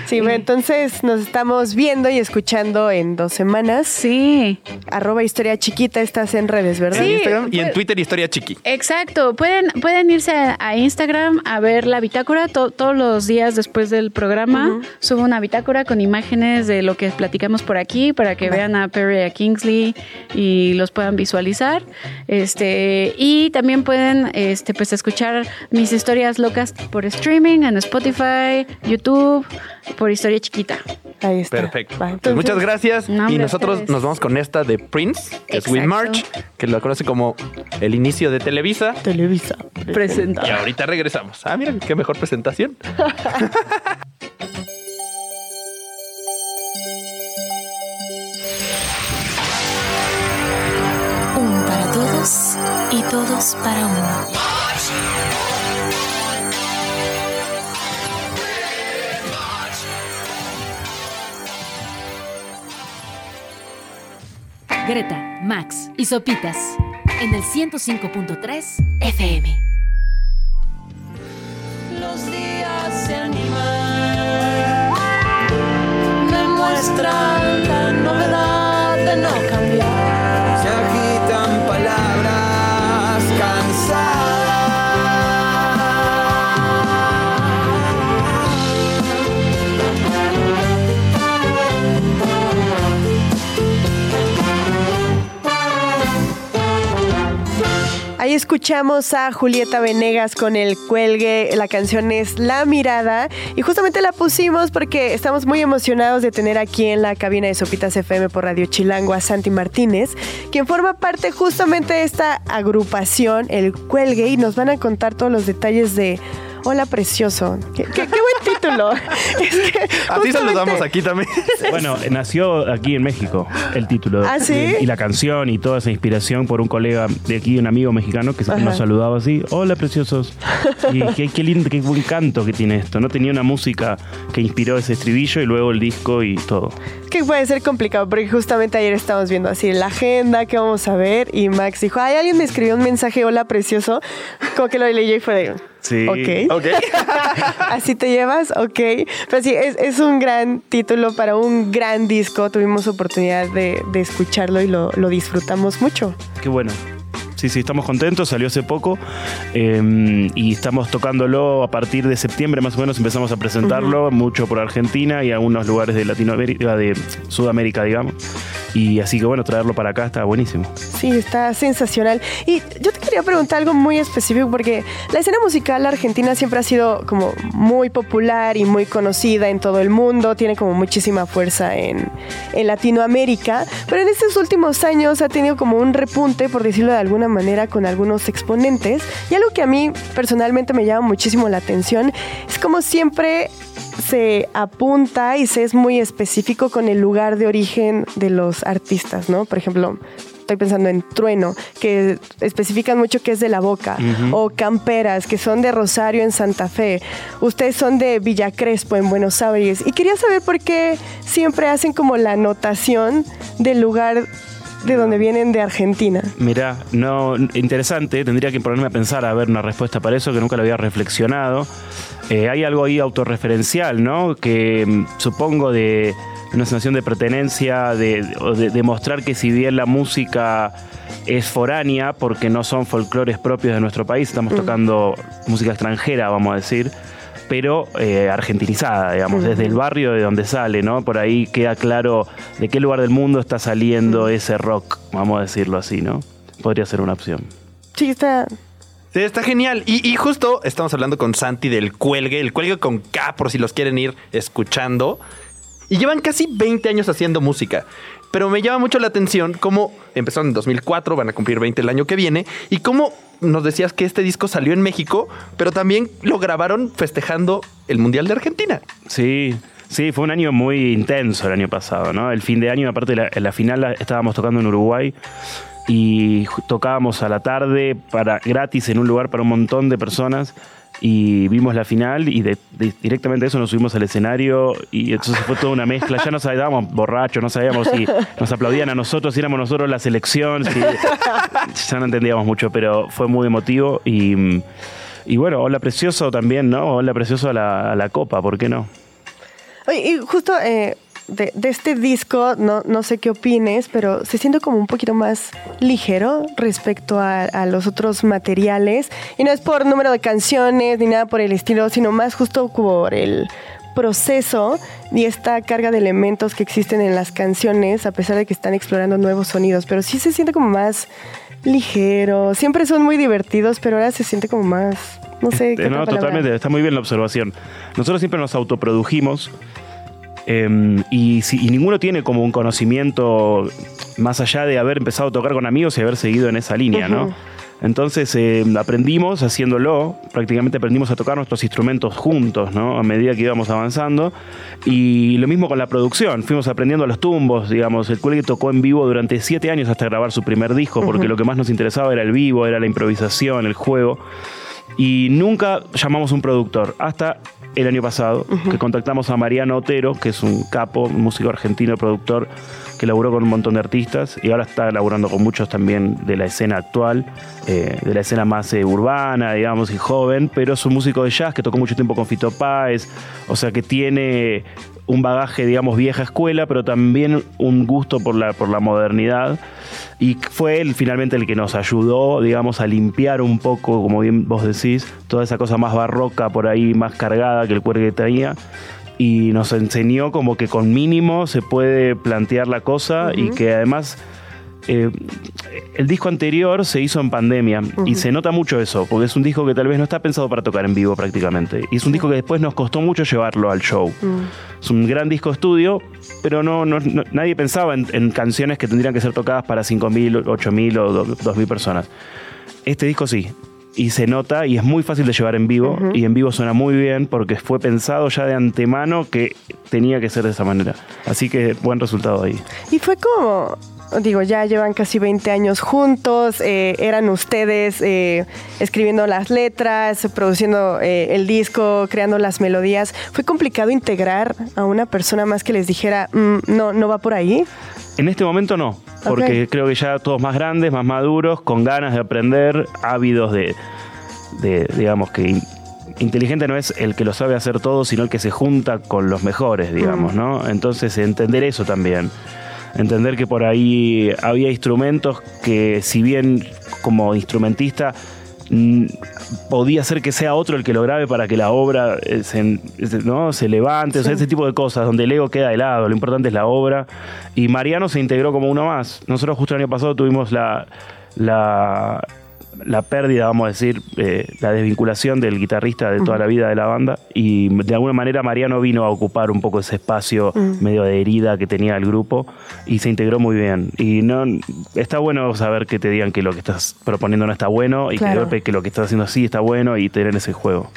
Sí, bueno, entonces nos estamos viendo y escuchando en dos semanas. Sí, Arroba historia chiquita, estás en redes, ¿verdad? En Sí, Instagram y en pues- Twitter Historia Chiqui. exacto. Pueden, pueden irse a, a Instagram a ver la bitácora to- todos los días después del programa. Subo una bitácora con imágenes de lo que platicamos por aquí para que vean a Perry y a Kingsley y los puedan visualizar. Este, y también pueden este, pues, escuchar mis historias locas por streaming en Spotify, YouTube, por historia chiquita. Ahí está. Perfecto. Va, Pues entonces- muchas gracias. No, y nosotros nos vamos con esta de Prince, que es Win Exacto. March, que lo conoce como el inicio de Televisa. Televisa. Presenta. Y ahorita regresamos. Ah, miren, qué mejor presentación. Uno para todos y todos para uno. Greta, Max y Sopitas en el 105.3 FM. Ahí escuchamos a Julieta Venegas con el cuelgue. La canción es La Mirada. Y justamente la pusimos porque estamos muy emocionados de tener aquí en la cabina de Sopitas FM por Radio Chilango a Santi Martínez, quien forma parte justamente de esta agrupación, el cuelgue, y nos van a contar todos los detalles de. Hola, precioso. Qué, qué- qué buen título. Es que Así saludamos aquí también. Bueno, nació aquí en México el título. ¿Ah, sí? Y, y la canción y toda esa inspiración por un colega de aquí, un amigo mexicano que Ajá. nos saludaba así. Hola, preciosos. Y qué, qué lindo, qué buen canto que tiene esto. No tenía una música que inspiró ese estribillo y luego el disco y todo. Que puede ser complicado porque justamente ayer estábamos viendo así la agenda que vamos a ver y Max dijo, ay, alguien me escribió un mensaje, hola precioso, como que lo leí y fue de, Sí. ok, Ok. así te llevas, ok, pero sí, es, es un gran título para un gran disco, tuvimos oportunidad de, de escucharlo y lo, lo disfrutamos mucho. Qué bueno. Sí, sí, estamos contentos, salió hace poco eh, y estamos tocándolo a partir de septiembre más o menos, empezamos a presentarlo mucho por Argentina y algunos lugares de Latinoamérica, de Sudamérica, digamos. Y así que bueno, traerlo para acá está buenísimo. Sí, está sensacional. Y yo te quería preguntar algo muy específico porque la escena musical argentina siempre ha sido como muy popular y muy conocida en todo el mundo, tiene como muchísima fuerza en, Latinoamérica, pero en estos últimos años ha tenido como un repunte, por decirlo de alguna manera, con algunos exponentes. Y algo que a mí personalmente me llama muchísimo la atención es como siempre se apunta y se es muy específico con el lugar de origen de los artistas, ¿no? Por ejemplo, estoy pensando en Trueno, que especifican mucho que es de La Boca, o Camperas, que son de Rosario en Santa Fe. Ustedes son de Villa Crespo en Buenos Aires. Y quería saber por qué siempre hacen como la anotación del lugar de donde vienen de Argentina. Mirá, no, interesante, tendría que ponerme a pensar a ver una respuesta para eso que nunca lo había reflexionado. Eh, hay algo ahí autorreferencial, ¿no? Que mm, supongo de una sensación de pertenencia, de, de, de mostrar que si bien la música es foránea, porque no son folclores propios de nuestro país, estamos tocando música extranjera, vamos a decir, pero eh, argentinizada, digamos, desde el barrio de donde sale, ¿no? Por ahí queda claro de qué lugar del mundo está saliendo ese rock, vamos a decirlo así, ¿no? Podría ser una opción. Sí, está... Sí, está genial. Y, y justo estamos hablando con Santi del cuelgue, el cuelgue con K, por si los quieren ir escuchando. Y llevan casi 20 años haciendo música. Pero me llama mucho la atención cómo empezaron en 2004, van a cumplir 20 el año que viene, y cómo nos decías que este disco salió en México, pero también lo grabaron festejando el Mundial de Argentina. Sí, sí, fue un año muy intenso el año pasado, ¿no? El fin de año, aparte, la, en la final estábamos tocando en Uruguay y tocábamos a la tarde para gratis en un lugar para un montón de personas y vimos la final y de, de- directamente eso nos subimos al escenario y entonces fue toda una mezcla. Ya no sabíamos borrachos, no sabíamos si nos aplaudían a nosotros, si éramos nosotros la selección, si- ya no entendíamos mucho, pero fue muy emotivo y, y bueno, hola precioso también, ¿no? Hola precioso a la, a la copa, ¿por qué no? Oye, y justo eh, de, de este disco, no, no sé qué opines, pero se siente como un poquito más ligero respecto a, a los otros materiales. Y no es por número de canciones ni nada por el estilo, sino más justo por el proceso y esta carga de elementos que existen en las canciones, a pesar de que están explorando nuevos sonidos. Pero sí se siente como más ligero. Siempre son muy divertidos, pero ahora se siente como más... No sé. ¿qué Eh, no, otra palabra? totalmente, está muy bien la observación. Nosotros siempre nos autoprodujimos eh, y, si- y ninguno tiene como un conocimiento más allá de haber empezado a tocar con amigos y haber seguido en esa línea, ¿no? Entonces eh, aprendimos haciéndolo, prácticamente aprendimos a tocar nuestros instrumentos juntos, ¿no? A medida que íbamos avanzando. Y lo mismo con la producción, fuimos aprendiendo los tumbos, digamos. El Cuelgue tocó en vivo durante siete años hasta grabar su primer disco, porque lo que más nos interesaba era el vivo, era la improvisación, el juego y nunca llamamos un productor hasta el año pasado que contactamos a Mariano Otero que es un capo un músico argentino productor que laburó con un montón de artistas y ahora está laburando con muchos también de la escena actual eh, de la escena más eh, urbana digamos y joven pero es un músico de jazz que tocó mucho tiempo con Fito Páez o sea que tiene un bagaje, digamos, vieja escuela, pero también un gusto por la, por la modernidad. Y fue él finalmente el que nos ayudó, digamos, a limpiar un poco, como bien vos decís, toda esa cosa más barroca por ahí, más cargada que el cuergue traía. Y nos enseñó como que con mínimo se puede plantear la cosa y que además eh, el disco anterior se hizo en pandemia y se nota mucho eso, porque es un disco que tal vez no está pensado para tocar en vivo prácticamente. Y es un disco que después nos costó mucho llevarlo al show. Es un gran disco estudio, pero no, no- no- nadie pensaba en, en canciones que tendrían que ser tocadas para 5.000, 8.000 o do- 2.000 personas. Este disco sí. Y se nota y es muy fácil de llevar en vivo. Y en vivo suena muy bien porque fue pensado ya de antemano que tenía que ser de esa manera. Así que buen resultado ahí. Y fue como, digo, ya llevan casi 20 años juntos, eh, eran ustedes eh, escribiendo las letras, produciendo eh, el disco, creando las melodías. ¿Fue complicado integrar a una persona más que les dijera, "Mm, no, no va por ahí? En este momento no, porque creo que ya todos más grandes, más maduros, con ganas de aprender, ávidos de, de, digamos que in- inteligente no es el que lo sabe hacer todo, sino el que se junta con los mejores, digamos, ¿no? Entonces entender eso también. Entender que por ahí había instrumentos que si bien como instrumentista podía ser que sea otro el que lo grabe para que la obra eh, se, ¿no? se levante, o sea, ese tipo de cosas, donde el ego queda de lado, lo importante es la obra. Y Mariano se integró como uno más. Nosotros justo el año pasado tuvimos la, la, la pérdida, vamos a decir, eh, la desvinculación del guitarrista de toda la vida de la banda. Y de alguna manera Mariano vino a ocupar un poco ese espacio medio de herida que tenía el grupo y se integró muy bien. Y no está bueno saber que te digan que lo que estás proponiendo no está bueno y que, Claro. golpe que lo que estás haciendo sí está bueno y tener ese juego.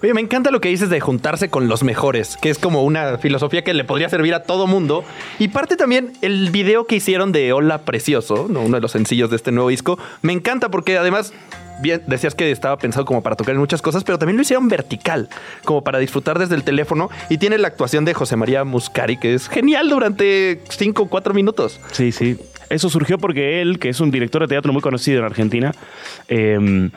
Oye, me encanta lo que dices de juntarse con los mejores, que es como una filosofía que le podría servir a todo mundo. Y parte también el video que hicieron de Hola Precioso, ¿no? uno de los sencillos de este nuevo disco. Me encanta porque además, bien, decías que estaba pensado como para tocar en muchas cosas, pero también lo hicieron vertical, como para disfrutar desde el teléfono. Y tiene la actuación de José María Muscari, que es genial durante 5 o 4 minutos. Sí, sí. Eso surgió porque él, que es un director de teatro muy conocido en Argentina, eh,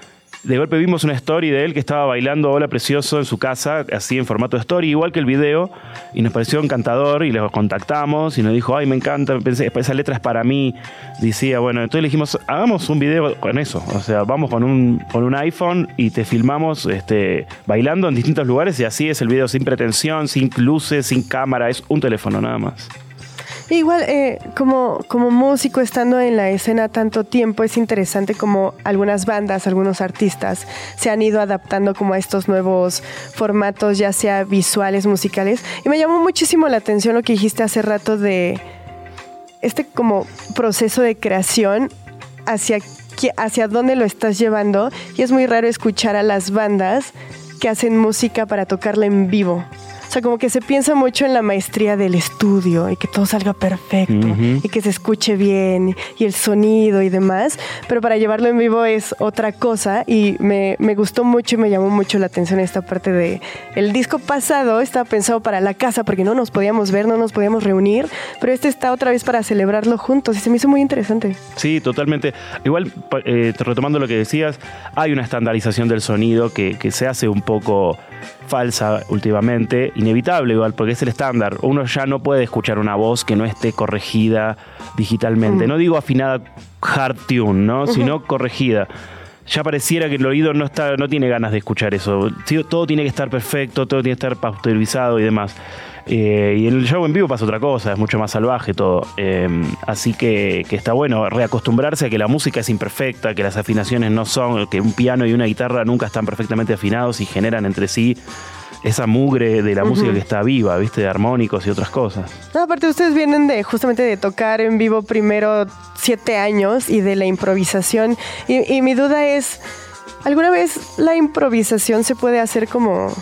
de golpe vimos una story de él que estaba bailando Hola Precioso en su casa, así en formato de story, igual que el video, y nos pareció encantador y lo contactamos y nos dijo, ay, me encanta, pensé, esa letra es para mí. Decía, bueno, entonces le dijimos, hagamos un video con eso, o sea, vamos con un, con un iPhone y te filmamos este, bailando en distintos lugares y así es el video sin pretensión, sin luces, sin cámara, es un teléfono nada más. Igual, eh, como, como músico estando en la escena tanto tiempo, es interesante como algunas bandas, algunos artistas se han ido adaptando como a estos nuevos formatos, ya sea visuales, musicales. Y me llamó muchísimo la atención lo que dijiste hace rato de este como proceso de creación hacia, hacia dónde lo estás llevando. Y es muy raro escuchar a las bandas que hacen música para tocarla en vivo. O sea, como que se piensa mucho en la maestría del estudio y que todo salga perfecto y que se escuche bien y el sonido y demás, pero para llevarlo en vivo es otra cosa y me, me gustó mucho y me llamó mucho la atención esta parte de el disco pasado estaba pensado para la casa porque no nos podíamos ver, no nos podíamos reunir, pero este está otra vez para celebrarlo juntos y se me hizo muy interesante. Sí, totalmente. Igual, eh, retomando lo que decías, hay una estandarización del sonido que, que se hace un poco falsa últimamente, inevitable igual, porque es el estándar. Uno ya no puede escuchar una voz que no esté corregida digitalmente. No digo afinada hard tune, ¿no? Sino corregida. Ya pareciera que el oído no está, no tiene ganas de escuchar eso. Todo tiene que estar perfecto, todo tiene que estar pasteurizado y demás. Eh, y en el show en vivo pasa otra cosa, es mucho más salvaje todo. Eh, así que, que está bueno reacostumbrarse a que la música es imperfecta, que las afinaciones no son, que un piano y una guitarra nunca están perfectamente afinados y generan entre sí esa mugre de la música que está viva, ¿viste? De armónicos y otras cosas. No, aparte ustedes vienen de justamente de tocar en vivo primero siete años y de la improvisación. Y, y mi duda es, ¿alguna vez la improvisación se puede hacer como...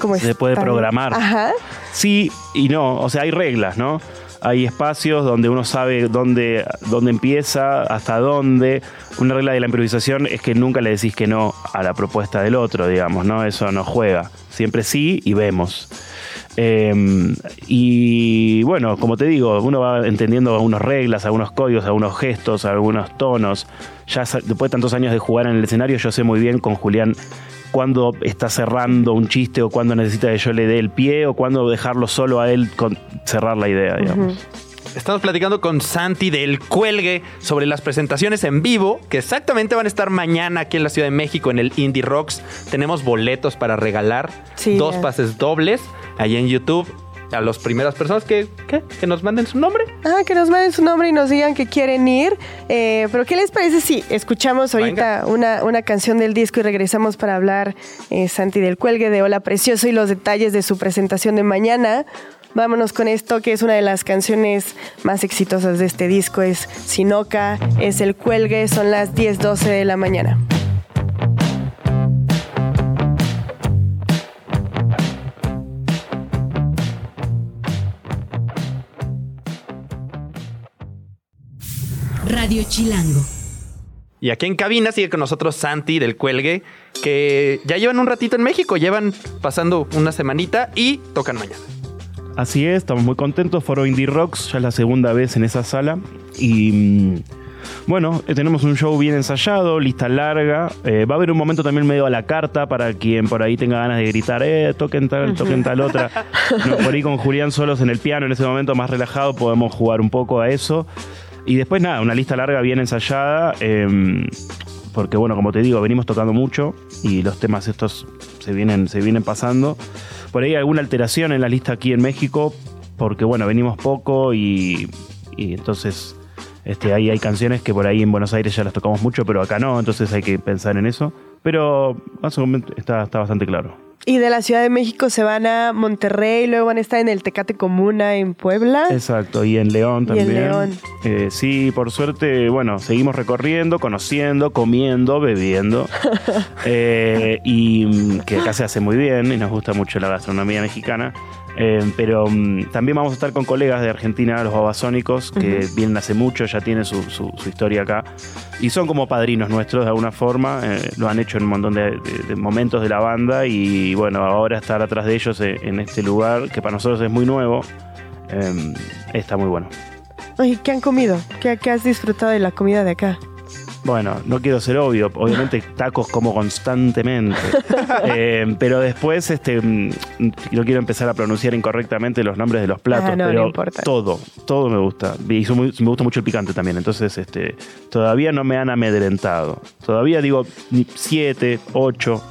como Se puede programar. Ajá. Sí y no, o sea, hay reglas, ¿no? Hay espacios donde uno sabe dónde, dónde empieza, hasta dónde. Una regla de la improvisación es que nunca le decís que no a la propuesta del otro, digamos, ¿no? Eso no juega. Siempre sí y vemos. Eh, y bueno, como te digo, uno va entendiendo algunas reglas, algunos códigos, algunos gestos, algunos tonos. Ya después de tantos años de jugar en el escenario, yo sé muy bien con Julián cuándo está cerrando un chiste o cuándo necesita que yo le dé el pie o cuándo dejarlo solo a él con cerrar la idea, digamos. Estamos platicando con Santi del Cuelgue sobre las presentaciones en vivo que exactamente van a estar mañana aquí en la Ciudad de México en el Indie Rocks. Tenemos boletos para regalar, Sí, dos pases dobles ahí en YouTube a las primeras personas que, ¿qué? que nos manden su nombre. Ah, que nos manden su nombre y nos digan que quieren ir. Eh, pero ¿qué les parece si escuchamos ahorita una, una canción del disco y regresamos para hablar, eh, Santi del Cuelgue, de Hola Precioso y los detalles de su presentación de mañana? Vámonos con esto, que es una de las canciones más exitosas de este disco. Es Sinoca, es El Cuelgue, son las 10.12 de la mañana. Radio Chilango. Y aquí en cabina sigue con nosotros Santi del Cuelgue, que ya llevan un ratito en México, llevan pasando una semanita y tocan mañana. Así es, estamos muy contentos. Foro Indie Rocks, ya es la segunda vez en esa sala. Y mm, bueno, eh, tenemos un show bien ensayado, lista larga. Eh, va a haber un momento también medio a la carta para quien por ahí tenga ganas de gritar, eh, toquen tal, toquen tal otra. No, por ahí con Julián solos en el piano, en ese momento más relajado, podemos jugar un poco a eso. Y después nada, una lista larga bien ensayada. em, porque bueno, como te digo, venimos tocando mucho y los temas estos se vienen, se vienen pasando. Por ahí hay alguna alteración en la lista aquí en México, porque bueno, venimos poco y, entonces este, ahí hay canciones que por ahí en Buenos Aires ya las tocamos mucho, pero acá no, entonces hay que pensar en eso. Pero más está, está bastante claro. Y de la Ciudad de México se van a Monterrey, luego van a estar en el Tecate Comuna en Puebla. Exacto, y en León. Y en también. León. Eh, sí, por suerte, bueno, seguimos recorriendo, conociendo, comiendo, bebiendo. Eh, y mm, que acá se hace muy bien y nos gusta mucho la gastronomía mexicana. Eh, pero mm, también vamos a estar con colegas de Argentina, los babasónicos, que vienen hace mucho, ya tienen su, su- su historia acá. Y son como padrinos nuestros de alguna forma. eh, lo han hecho en un montón de, de- de momentos de la banda. Y bueno, ahora estar atrás de ellos eh, en este lugar, que para nosotros es muy nuevo, eh, está muy bueno. Oye, ¿qué han comido? ¿Qué, qué has disfrutado de la comida de acá? Bueno, no quiero ser obvio, obviamente tacos como constantemente. Eh, pero después, este, mm, no quiero empezar a pronunciar incorrectamente los nombres de los platos, Ah, no, pero todo, todo me gusta. Y me gusta mucho el picante también, entonces este, todavía no me han amedrentado. Todavía digo ni siete, ocho,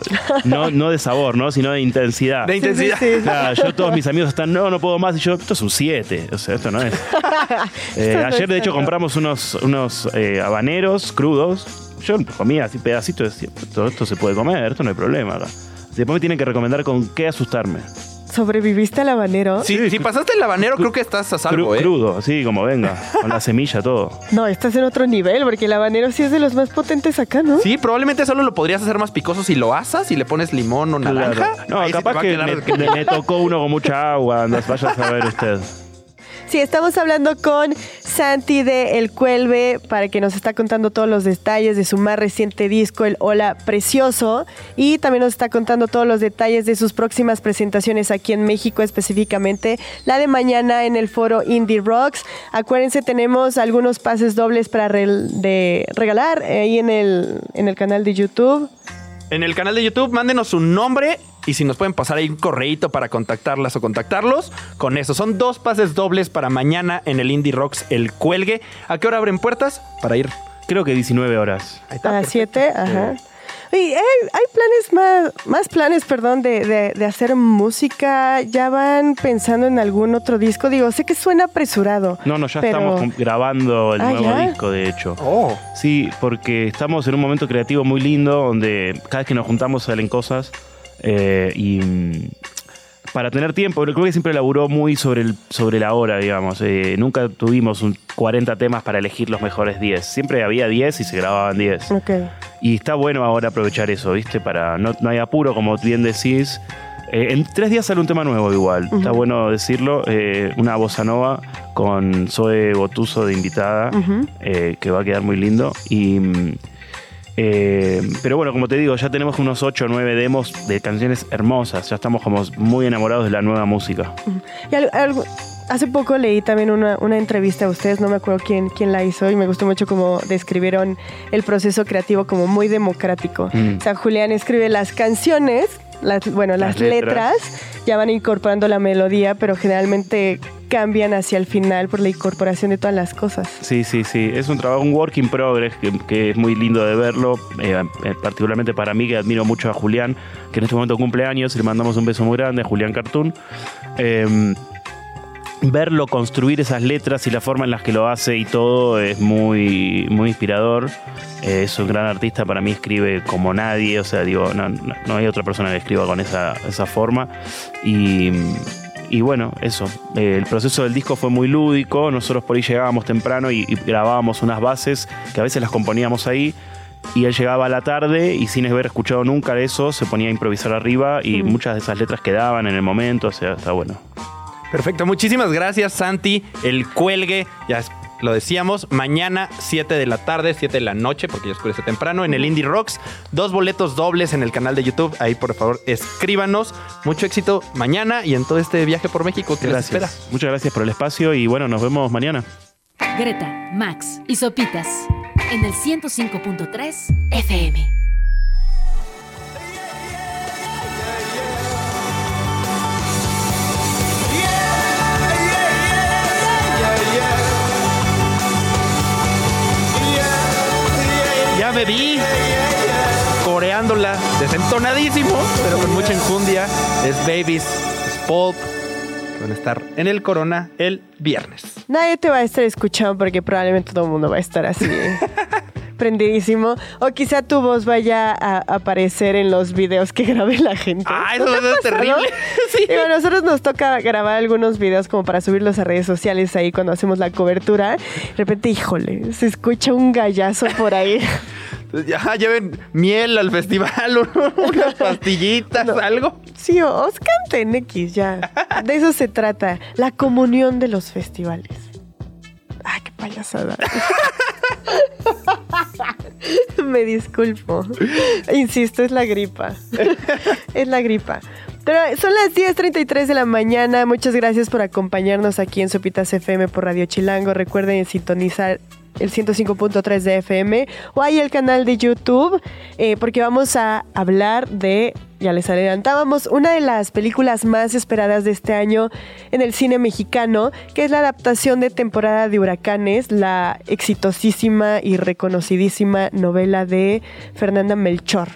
no, no de sabor, ¿no? sino de intensidad. De intensidad. Sí, sí, sí. Claro, yo todos mis amigos están, no, no puedo más. Y yo, esto es un 7. O sea, esto no es. Eh, ayer, de hecho, compramos unos, unos eh, habaneros crudos. Yo comía así pedacitos y decía, todo esto se puede comer, esto no hay problema acá. Después me tienen que recomendar con qué asustarme. ¿Sobreviviste al habanero? Si, si pasaste el habanero, creo que estás a salvo, Cru- ¿eh? Crudo, así como venga, con la semilla, todo. No, estás en otro nivel, porque el habanero sí es de los más potentes acá, ¿no? Sí, probablemente solo lo podrías hacer más picoso si lo asas y le pones limón o naranja. Claro. No, Ahí sí te capaz va a que quedar- me, me- me tocó uno con mucha agua, andas, vaya a saber usted. Sí, estamos hablando con Santi de El Cuelve para que nos está contando todos los detalles de su más reciente disco, El Hola Precioso, y también nos está contando todos los detalles de sus próximas presentaciones aquí en México, específicamente la de mañana en el foro Indie Rocks. Acuérdense, tenemos algunos pases dobles para regalar eh, ahí en el, en el canal de YouTube. En el canal de YouTube, mándenos su nombre y si nos pueden pasar ahí un correíto para contactarlas o contactarlos, con eso. Son dos pases dobles para mañana en el Indie Rocks El Cuelgue. ¿A qué hora abren puertas? Para ir. Creo que 19 horas. Ahí A las 7, ajá. Oye, hay, hay planes más, más planes, perdón, de, de- de hacer música. ¿Ya van pensando en algún otro disco? Digo, sé que suena apresurado. No, no, ya pero- estamos grabando el Ah, nuevo ¿ya? disco, de hecho. Oh. Sí, porque estamos en un momento creativo muy lindo donde cada vez que nos juntamos salen cosas eh, y para tener tiempo, creo que siempre laburó muy sobre, el, sobre la hora, digamos. Eh, nunca tuvimos un 40 temas para elegir los mejores 10. Siempre había 10 y se grababan 10. Ok. Y está bueno ahora aprovechar eso, ¿viste? Para no, no hay apuro, como bien decís. Eh, en tres días sale un tema nuevo igual. Está bueno decirlo. eh, una bossa nova con Zoe Botuso de invitada, que va a quedar muy lindo. Y, mm, eh, pero bueno, como te digo, ya tenemos unos 8 o 9 demos de canciones hermosas. Ya estamos como muy enamorados de la nueva música. Y algo- hace poco leí también una, una entrevista a ustedes, no me acuerdo quién, quién la hizo, y me gustó mucho cómo describieron el proceso creativo como muy democrático. Mm. O sea, Julián escribe las canciones, las, bueno, las, Las letras. letras. ya van incorporando la melodía, pero generalmente cambian hacia el final por la incorporación de todas las cosas. Sí, sí, sí. Es un trabajo, un work in progress que, que es muy lindo de verlo. eh, eh, particularmente para mí, que admiro mucho a Julián, que en este momento cumple años. Le mandamos un beso muy grande a Julián Cartoon. Eh, verlo construir esas letras y la forma en las que lo hace y todo es muy, muy inspirador. Eh, es un gran artista, para mí escribe como nadie, o sea, digo, no, no- no hay otra persona que escriba con esa, esa forma. Y, y bueno, eso, Eh, el proceso del disco fue muy lúdico, nosotros por ahí llegábamos temprano y, y grabábamos unas bases que a veces las componíamos ahí. Y él llegaba a la tarde y sin haber escuchado nunca eso, se ponía a improvisar arriba y muchas de esas letras quedaban en el momento, o sea, está bueno. Perfecto, muchísimas gracias Santi. El cuelgue, ya es- lo decíamos, mañana 7 de la tarde, 7 de la noche, porque ya oscurece temprano, en el Indie Rocks. Dos boletos dobles en el canal de YouTube. Ahí por favor escríbanos. Mucho éxito mañana y en todo este viaje por México que les espera. Gracias. Muchas gracias por el espacio y bueno, nos vemos mañana. Greta, Max y Sopitas en el 105.3 FM. Ya me vi coreándola, desentonadísimo, pero con mucha enjundia. Es Babies, es Pulp, que van a estar en el Corona el viernes. Nadie te va a estar escuchando porque probablemente todo el mundo va a estar así prendidísimo. O quizá tu voz vaya a aparecer en los videos que grabe la gente. Ah, ¿No eso pasado? terrible. Sí. Digo, a nosotros nos toca grabar algunos videos como para subirlos a redes sociales ahí cuando hacemos la cobertura. De repente, híjole, se escucha un gallazo por ahí. Ya lleven miel al festival, unas pastillitas, algo. Sí, os canten X, ya. De eso se trata. La comunión de los festivales. Ay, qué payasada. Me disculpo. Insisto, es la gripa. es la gripa. Pero son las 10.33 de la mañana. Muchas gracias por acompañarnos aquí en Sopitas FM por Radio Chilango. Recuerden sintonizar el 105.3 de FM o ahí el canal de YouTube eh, porque vamos a hablar de, ya les adelantábamos, una de las películas más esperadas de este año en el cine mexicano, que es la adaptación de temporada de huracanes, la exitosísima y reconocidísima novela de Fernanda Melchor.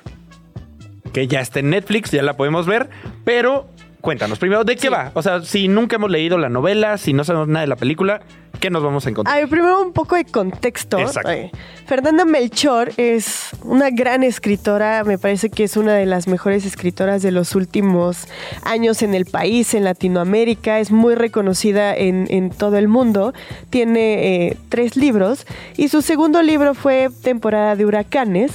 Que ya está en Netflix, ya la podemos ver, pero Cuéntanos primero, ¿de qué va? O sea, si nunca hemos leído la novela, si no sabemos nada de la película, ¿qué nos vamos a encontrar? A ver, primero un poco de contexto. Exacto. Fernanda Melchor es una gran escritora, me parece que es una de las mejores escritoras de los últimos años en el país, en Latinoamérica, es muy reconocida en, en todo el mundo, tiene eh, tres libros y su segundo libro fue Temporada de Huracanes.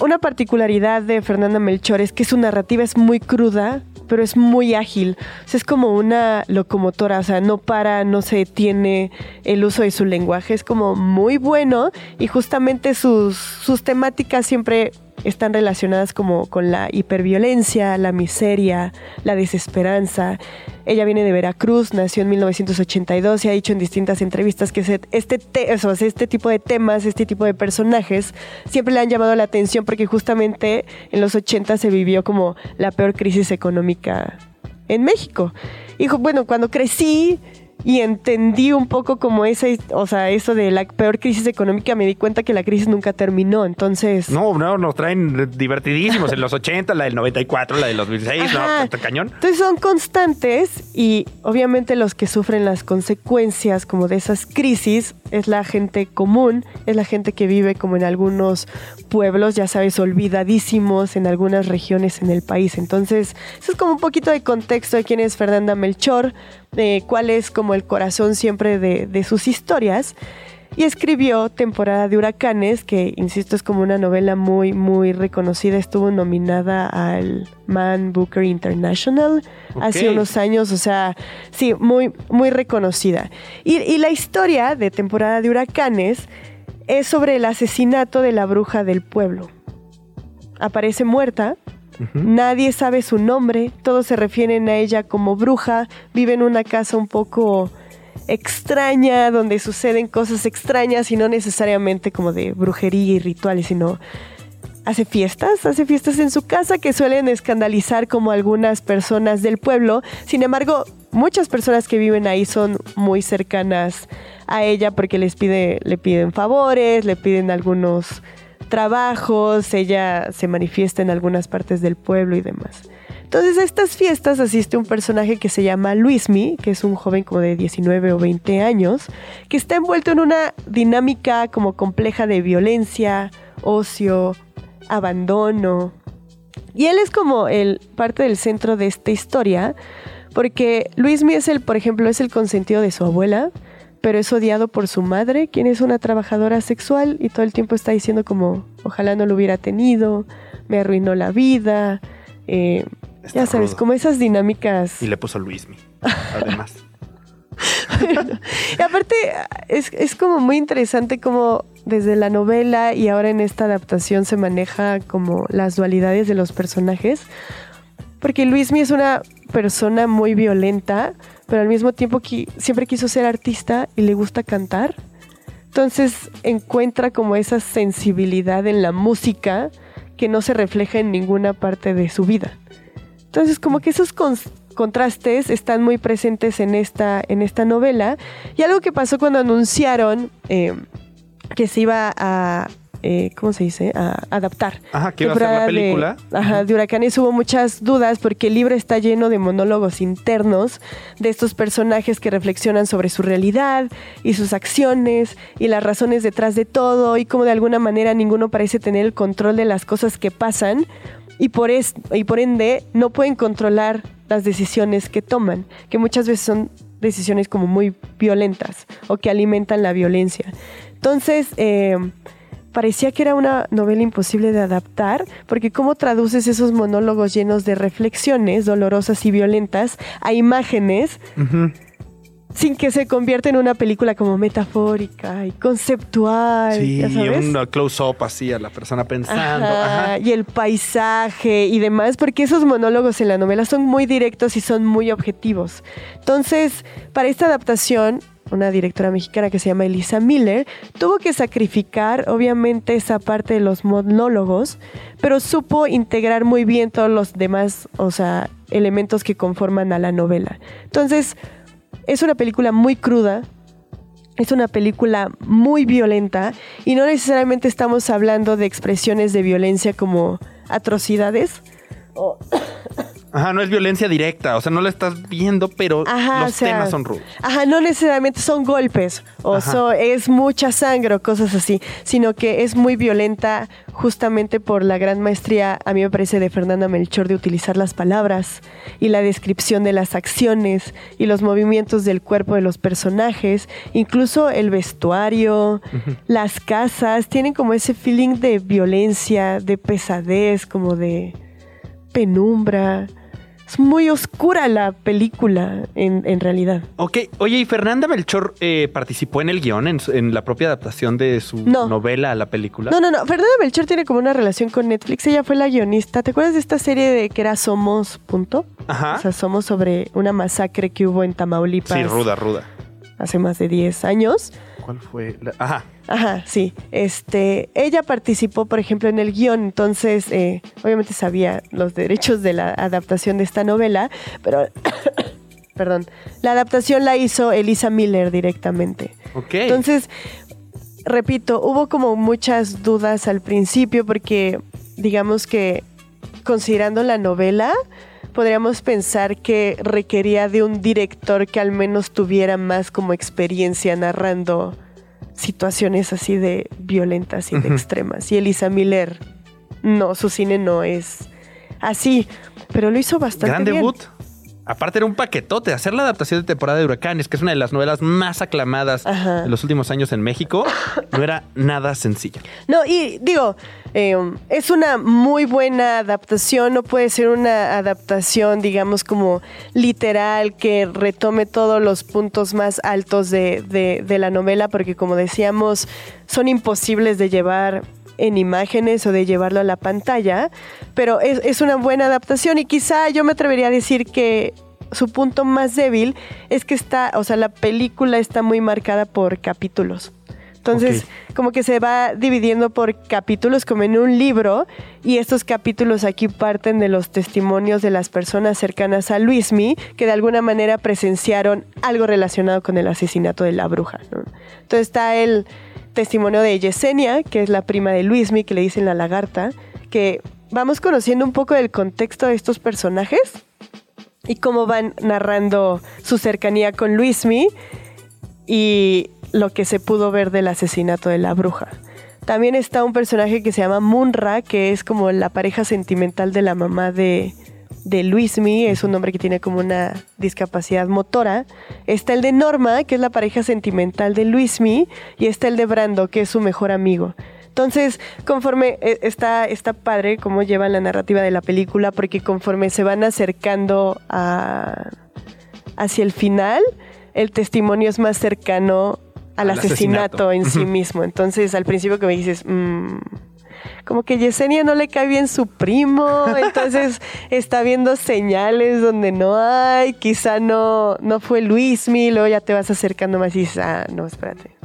Una particularidad de Fernanda Melchor es que su narrativa es muy cruda, pero es muy ágil. Es como una locomotora, o sea, no para, no se detiene el uso de su lenguaje, es como muy bueno y justamente sus, sus temáticas siempre están relacionadas como con la hiperviolencia, la miseria, la desesperanza. Ella viene de Veracruz, nació en 1982 y ha dicho en distintas entrevistas que este, este tipo de temas, este tipo de personajes, siempre le han llamado la atención porque justamente en los 80 se vivió como la peor crisis económica en México. Bueno, cuando crecí y entendí un poco como ese, o sea, eso de la peor crisis económica, me di cuenta que la crisis nunca terminó. Entonces, No, no, nos traen divertidísimos en los 80, la del 94, la del 2006, Ajá. no, cañón. Entonces son constantes y obviamente los que sufren las consecuencias como de esas crisis es la gente común, es la gente que vive como en algunos pueblos, ya sabes, olvidadísimos en algunas regiones en el país. Entonces, eso es como un poquito de contexto de quién es Fernanda Melchor, de cuál es como el corazón siempre de, de sus historias. Y escribió Temporada de Huracanes, que insisto es como una novela muy, muy reconocida. Estuvo nominada al Man Booker International hace unos años, o sea, sí, muy, muy reconocida. Y, y la historia de Temporada de Huracanes es sobre el asesinato de la bruja del pueblo. Aparece muerta, nadie sabe su nombre, todos se refieren a ella como bruja, vive en una casa un poco extraña, donde suceden cosas extrañas y no necesariamente como de brujería y rituales, sino hace fiestas, hace fiestas en su casa que suelen escandalizar como algunas personas del pueblo. Sin embargo, muchas personas que viven ahí son muy cercanas a ella porque les pide, le piden favores, le piden algunos trabajos, ella se manifiesta en algunas partes del pueblo y demás. Entonces a estas fiestas asiste un personaje que se llama Luismi, que es un joven como de 19 o 20 años, que está envuelto en una dinámica como compleja de violencia, ocio, abandono. Y él es como el parte del centro de esta historia, porque Luismi es el, por ejemplo, es el consentido de su abuela, pero es odiado por su madre, quien es una trabajadora sexual y todo el tiempo está diciendo como, ojalá no lo hubiera tenido, me arruinó la vida. eh, ya sabes, rudo. como esas dinámicas. Y le puso Luismi, además. Y aparte, es, es como muy interesante como desde la novela y ahora en esta adaptación se maneja como las dualidades de los personajes. Porque Luismi es una persona muy violenta, pero al mismo tiempo siempre quiso ser artista y le gusta cantar. Entonces encuentra como esa sensibilidad en la música que no se refleja en ninguna parte de su vida. Entonces, como que esos contrastes están muy presentes en esta, en esta novela. Y algo que pasó cuando anunciaron eh, que se iba a. eh, ¿Cómo se dice? A adaptar. Ajá, que iba a ser la temporada de- película. ajá, de Huracanes hubo muchas dudas porque el libro está lleno de monólogos internos de estos personajes que reflexionan sobre su realidad y sus acciones y las razones detrás de todo y cómo de alguna manera ninguno parece tener el control de las cosas que pasan y por, es, y por ende no pueden controlar las decisiones que toman, que muchas veces son decisiones como muy violentas o que alimentan la violencia. Entonces, eh, parecía que era una novela imposible de adaptar, porque cómo traduces esos monólogos llenos de reflexiones dolorosas y violentas a imágenes sin que se convierta en una película como metafórica y conceptual, Sí, ya sabes? un close-up así a la persona pensando. Ajá, Ajá. y el paisaje y demás, porque esos monólogos en la novela son muy directos y son muy objetivos. Entonces, para esta adaptación, una directora mexicana que se llama Elisa Miller, tuvo que sacrificar obviamente esa parte de los monólogos, pero supo integrar muy bien todos los demás, o sea, elementos que conforman a la novela. Entonces, es una película muy cruda, es una película muy violenta y no necesariamente estamos hablando de expresiones de violencia como atrocidades o, Ajá, no es violencia directa, o sea, no la estás viendo, pero Ajá, los o sea, temas son rudos. Ajá, no necesariamente son golpes o so- es mucha sangre o cosas así, sino que es muy violenta justamente por la gran maestría, a mí me parece, de Fernanda Melchor de utilizar las palabras y la descripción de las acciones y los movimientos del cuerpo de los personajes, incluso el vestuario, las casas, tienen como ese feeling de violencia, de pesadez, como de penumbra. Es muy oscura la película, en, en realidad. Ok, oye, ¿y Fernanda Melchor eh, participó en el guion, en, su- en la propia adaptación de su No. novela a la película? No, no, no. Fernanda Melchor tiene como una relación con Netflix. Ella fue la guionista. ¿Te acuerdas de esta serie de que era Somos, punto? Ajá. O sea, Somos sobre una masacre que hubo en Tamaulipas sí, ruda, ruda. Hace más de 10 años. ¿Cuál fue? la- Ajá. Ajá, sí. Este, ella participó, por ejemplo, en el guion, entonces, eh, obviamente sabía los derechos de la adaptación de esta novela, pero, perdón, la adaptación la hizo Elisa Miller directamente. Ok. Entonces, repito, hubo como muchas dudas al principio porque, digamos que, considerando la novela, podríamos pensar que requería de un director que al menos tuviera más como experiencia narrando situaciones así de violentas y de extremas. Y Elisa Miller, no, su cine no es así, pero lo hizo bastante Gran bien. debut. Aparte era un paquetote. Hacer la adaptación de temporada de huracanes, que es una de las novelas más aclamadas Ajá. de los últimos años en México, no era nada sencillo. No, y digo, eh, es una muy buena adaptación, no puede ser una adaptación, digamos, como literal, que retome todos los puntos más altos de, de- de la novela, porque como decíamos, son imposibles de llevar en imágenes o de llevarlo a la pantalla, pero es, es una buena adaptación y quizá yo me atrevería a decir que su punto más débil es que está, o sea, la película está muy marcada por capítulos. Entonces, como que se va dividiendo por capítulos, como en un libro, y estos capítulos aquí parten de los testimonios de las personas cercanas a Luismi, que de alguna manera presenciaron algo relacionado con el asesinato de la bruja. ¿no? Entonces está el testimonio de Yesenia, que es la prima de Luismi, que le dicen la lagarta, que vamos conociendo un poco del contexto de estos personajes y cómo van narrando su cercanía con Luismi y lo que se pudo ver del asesinato de la bruja. También está un personaje que se llama Munra, que es como la pareja sentimental de la mamá de, de Luismi, es un hombre que tiene como una discapacidad motora. Está el de Norma, que es la pareja sentimental de Luismi, y está el de Brando, que es su mejor amigo. Entonces, conforme eh, está, está padre cómo llevan la narrativa de la película, porque conforme se van acercando a, hacia el final, el testimonio es más cercano al, Al asesinato, asesinato. en sí mismo. Entonces, al principio que me dices, "Mm, como que Yesenia no le cae bien su primo, entonces está viendo señales donde no hay, quizá no, no fue Luismi, luego ya te vas acercando más y dices, ah, no, espérate.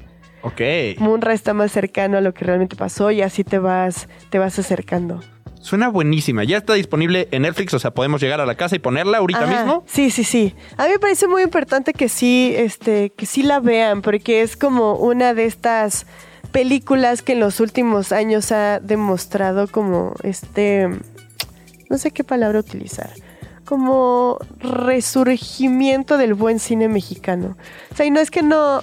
Ok. Munra está más cercano a lo que realmente pasó y así te vas, te vas acercando. Suena buenísima. Ya está disponible en Netflix, o sea, podemos llegar a la casa y ponerla ahorita Ajá, mismo. Sí, sí, sí. A mí me parece muy importante que sí, este, que sí la vean, porque es como una de estas películas que en los últimos años ha demostrado como este, no sé qué palabra utilizar, como resurgimiento del buen cine mexicano. O sea, y no es que no,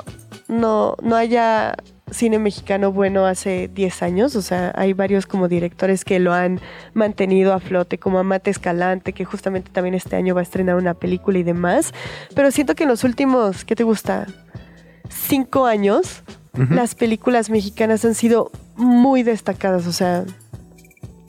no, no haya cine mexicano bueno hace 10 años, o sea, hay varios como directores que lo han mantenido a flote, como Amate Escalante, que justamente también este año va a estrenar una película y demás, pero siento que en los últimos, ¿qué te gusta? Cinco años, las películas mexicanas han sido muy destacadas, o sea,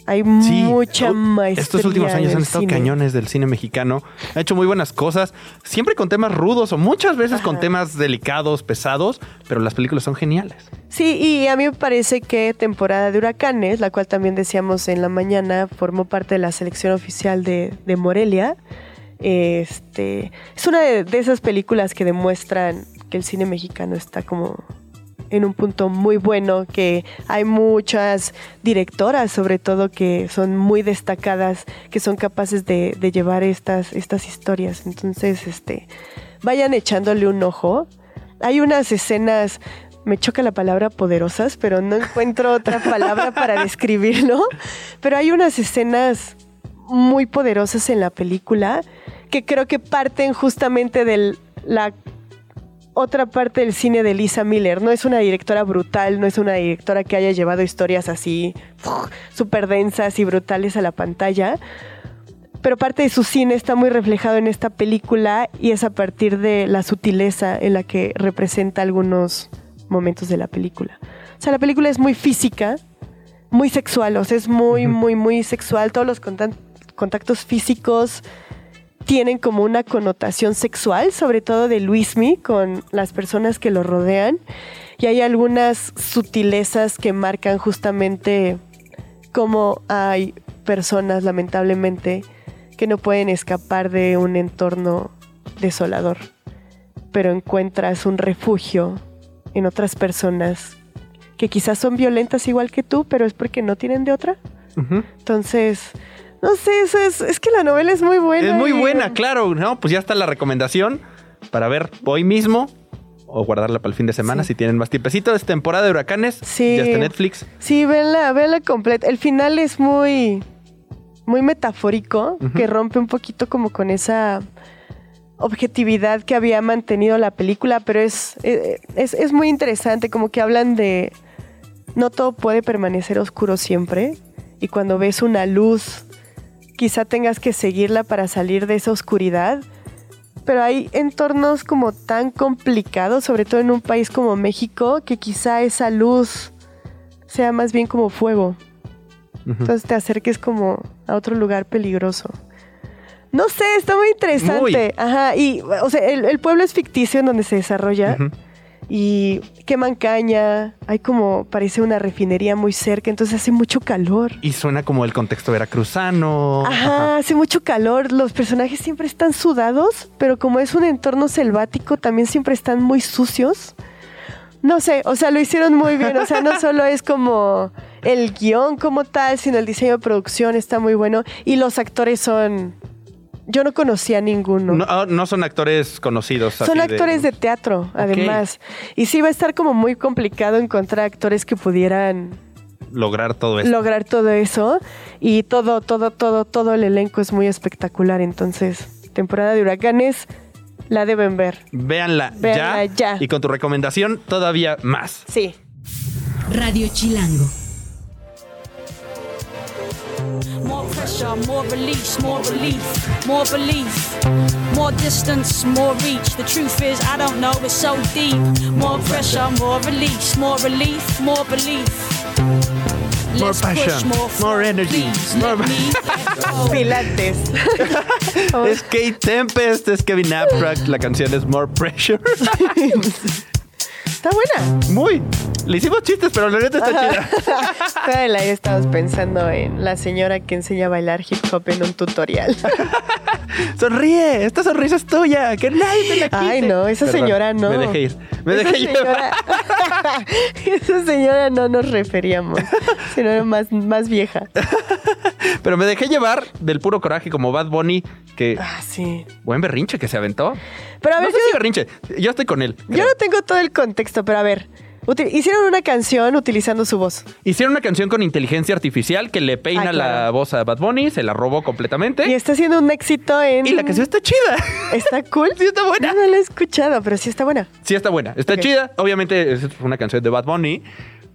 hay Sí, mucha maestría. Estos últimos años han estado cine. cañones del cine mexicano. Ha hecho muy buenas cosas, siempre con temas rudos o muchas veces con temas delicados, pesados, pero las películas son geniales. Sí, y a mí me parece que temporada de huracanes, la cual también decíamos en la mañana, formó parte de la selección oficial de, de Morelia. Este, es una de, de esas películas que demuestran que el cine mexicano está como en un punto muy bueno, que hay muchas directoras sobre todo que son muy destacadas, que son capaces de, de llevar estas, estas historias. Entonces, este, vayan echándole un ojo. Hay unas escenas, me choca la palabra poderosas, pero no encuentro otra palabra para describirlo, pero hay unas escenas muy poderosas en la película que creo que parten justamente de la otra parte del cine de Lisa Miller. No es una directora brutal, no es una directora que haya llevado historias así súper densas y brutales a la pantalla. Pero parte de su cine está muy reflejado en esta película y es a partir de la sutileza en la que representa algunos momentos de la película. O sea, la película es muy física, muy sexual, o sea, es muy, muy, muy sexual. Todos los contactos físicos tienen como una connotación sexual, sobre todo de Luismi con las personas que lo rodean. Y hay algunas sutilezas que marcan justamente cómo hay personas, lamentablemente, que no pueden escapar de un entorno desolador, pero encuentras un refugio en otras personas que quizás son violentas igual que tú, pero es porque no tienen de otra. Entonces, no sé, eso es, es que la novela es muy buena. Es muy buena, claro, ¿no? Pues ya está la recomendación para ver hoy mismo o guardarla para el fin de semana si tienen más tiempecito. Es temporada de huracanes. Sí. Ya está Netflix. Sí, véanla, véanla completa. El final es muy, muy metafórico, que rompe un poquito como con esa objetividad que había mantenido la película, pero es, eh, es, es muy interesante, como que hablan de no todo puede permanecer oscuro siempre y cuando ves una luz quizá tengas que seguirla para salir de esa oscuridad, pero hay entornos como tan complicados, sobre todo en un país como México, que quizá esa luz sea más bien como fuego. Entonces te acerques como a otro lugar peligroso. No sé, está muy interesante. Ajá, y o sea, el, pueblo es ficticio en donde se desarrolla y queman caña, hay como, parece una refinería muy cerca, entonces hace mucho calor. Y suena como el contexto veracruzano. Ajá, hace mucho calor, los personajes siempre están sudados, pero como es un entorno selvático, también siempre están muy sucios. No sé, o sea, lo hicieron muy bien, o sea, no solo es como el guion como tal, sino el diseño de producción está muy bueno y los actores son yo no conocía a ninguno. No, ah, no son actores conocidos. Son actores de... teatro, además. Y sí va a estar como muy complicado encontrar actores que pudieran lograr todo eso. Lograr todo eso. Y todo, todo, todo, todo el elenco es muy espectacular. Entonces, temporada de huracanes, la deben ver. Véanla, ya, ya. Y con tu recomendación, todavía más. Sí. Radio Chilango. More pressure, more release, more relief, more belief. More distance, more reach. The truth is, I don't know, it's so deep. More pressure, more release, more relief, more belief. More passion, more, energy. More... Pilates. es Kate Tempest, es Kevin Abstract, la canción es More Pressure. Está buena. Muy. Le hicimos chistes, pero la neta está chida. Fuera del aire estabas pensando en la señora que enseña a bailar hip hop en un tutorial. Sonríe, esta sonrisa es tuya, que nadie me la quite. Ay, no, esa señora no. Me dejé ir. Me esa dejé señora... esa señora no nos referíamos, sino más, más vieja. Pero me dejé llevar del puro coraje como Bad Bunny, que... Ah, sí. Buen berrinche que se aventó. Pero a ver, no sé si berrinche, yo estoy con él. Yo no tengo todo el contexto, pero a ver... Hicieron una canción utilizando su voz. Hicieron una canción con inteligencia artificial que le peina Ah, claro. la voz a Bad Bunny, se la robó completamente. Y está haciendo un éxito en... Y la canción está chida. ¿Está cool? Sí, está buena. Yo no la he escuchado, pero sí está buena. Sí, está buena. Está chida. Obviamente es una canción de Bad Bunny.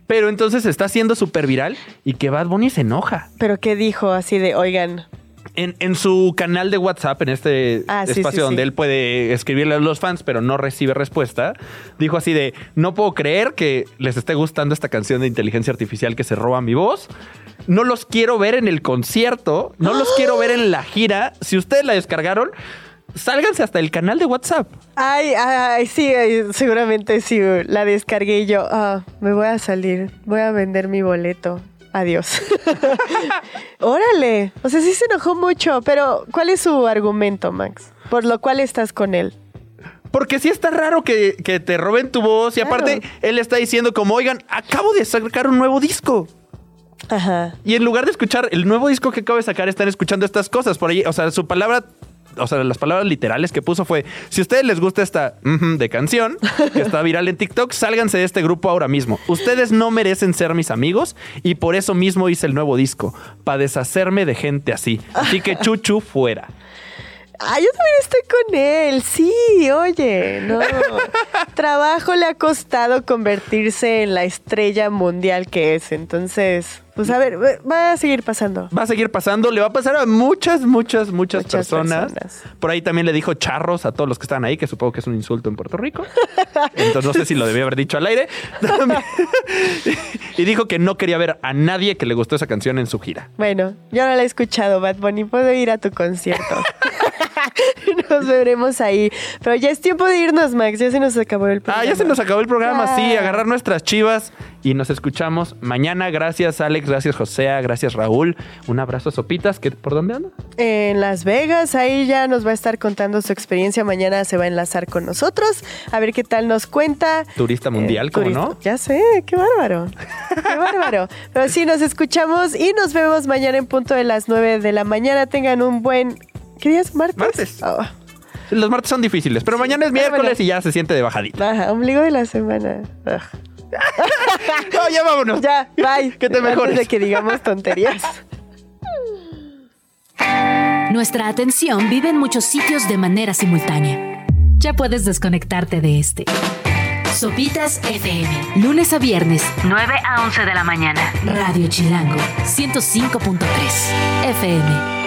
Pero entonces está haciendo súper viral y que Bad Bunny se enoja. Pero ¿qué dijo así de, oigan, En, en su canal de WhatsApp, en este Ah, espacio sí, donde sí. él puede escribirle a los fans, pero no recibe respuesta, dijo así de, no puedo creer que les esté gustando esta canción de inteligencia artificial que se roba mi voz. No los quiero ver en el concierto, no los quiero ver en la gira. Si ustedes la descargaron, sálganse hasta el canal de WhatsApp. Ay, ay, sí, ay, seguramente sí, la descargué y yo, ah, me voy a salir, voy a vender mi boleto. Adiós. Órale. O sea, sí se enojó mucho, pero ¿cuál es su argumento, Max? Por lo cual estás con él. Porque sí está raro que, que te roben tu voz. Y Claro. aparte, él está diciendo como, oigan, acabo de sacar un nuevo disco. Ajá. Y en lugar de escuchar el nuevo disco que acabo de sacar, están escuchando estas cosas por ahí. O sea, su palabra o sea, las palabras literales que puso fue, si a ustedes les gusta esta de canción, que está viral en TikTok, sálganse de este grupo ahora mismo. Ustedes no merecen ser mis amigos y por eso mismo hice el nuevo disco, para deshacerme de gente así. Así que chuchu fuera. Ah, yo también estoy con él. Sí, oye, no. Trabajo le ha costado convertirse en la estrella mundial que es. Entonces, pues a ver, va a seguir pasando. Va a seguir pasando, le va a pasar a muchas, muchas, muchas, Muchas personas. personas. Por ahí también le dijo charros a todos los que están ahí, que supongo que es un insulto en Puerto Rico. Entonces no sé si lo debía haber dicho al aire. Y dijo que no quería ver a nadie que le gustó esa canción en su gira. Bueno, yo no la he escuchado, Bad Bunny. Puedo ir a tu concierto. nos veremos ahí. Pero ya es tiempo de irnos, Max. Ya se nos acabó el programa. Ah, ya se nos acabó el programa, sí, agarrar nuestras chivas y nos escuchamos mañana. Gracias, Alex, gracias, José, gracias, Raúl. Un abrazo a Sopitas, que ¿por dónde anda? En Las Vegas, ahí ya nos va a estar contando su experiencia. Mañana se va a enlazar con nosotros. A ver qué tal nos cuenta. Turista mundial, ¿cómo turista- no? Ya sé, qué bárbaro. Qué bárbaro. Pero sí, nos escuchamos y nos vemos mañana en punto de las 9 de la mañana. Tengan un buen. ¿Qué día es? ¿Martes? Martes. Oh, Los martes son difíciles, pero mañana es pero miércoles bueno. y ya se siente de bajadita. Ombligo de la semana. Ugh. No, ya vámonos. Ya, bye. Que te Antes mejores. de que digamos tonterías. Nuestra atención vive en muchos sitios de manera simultánea. Ya puedes desconectarte de este. Sopitas FM. Lunes a viernes, 9 a 11 de la mañana. Radio Chilango, 105.3 FM.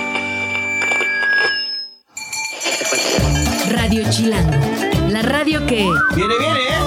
Radio Chilango. La radio que... Viene, viene, ¿eh?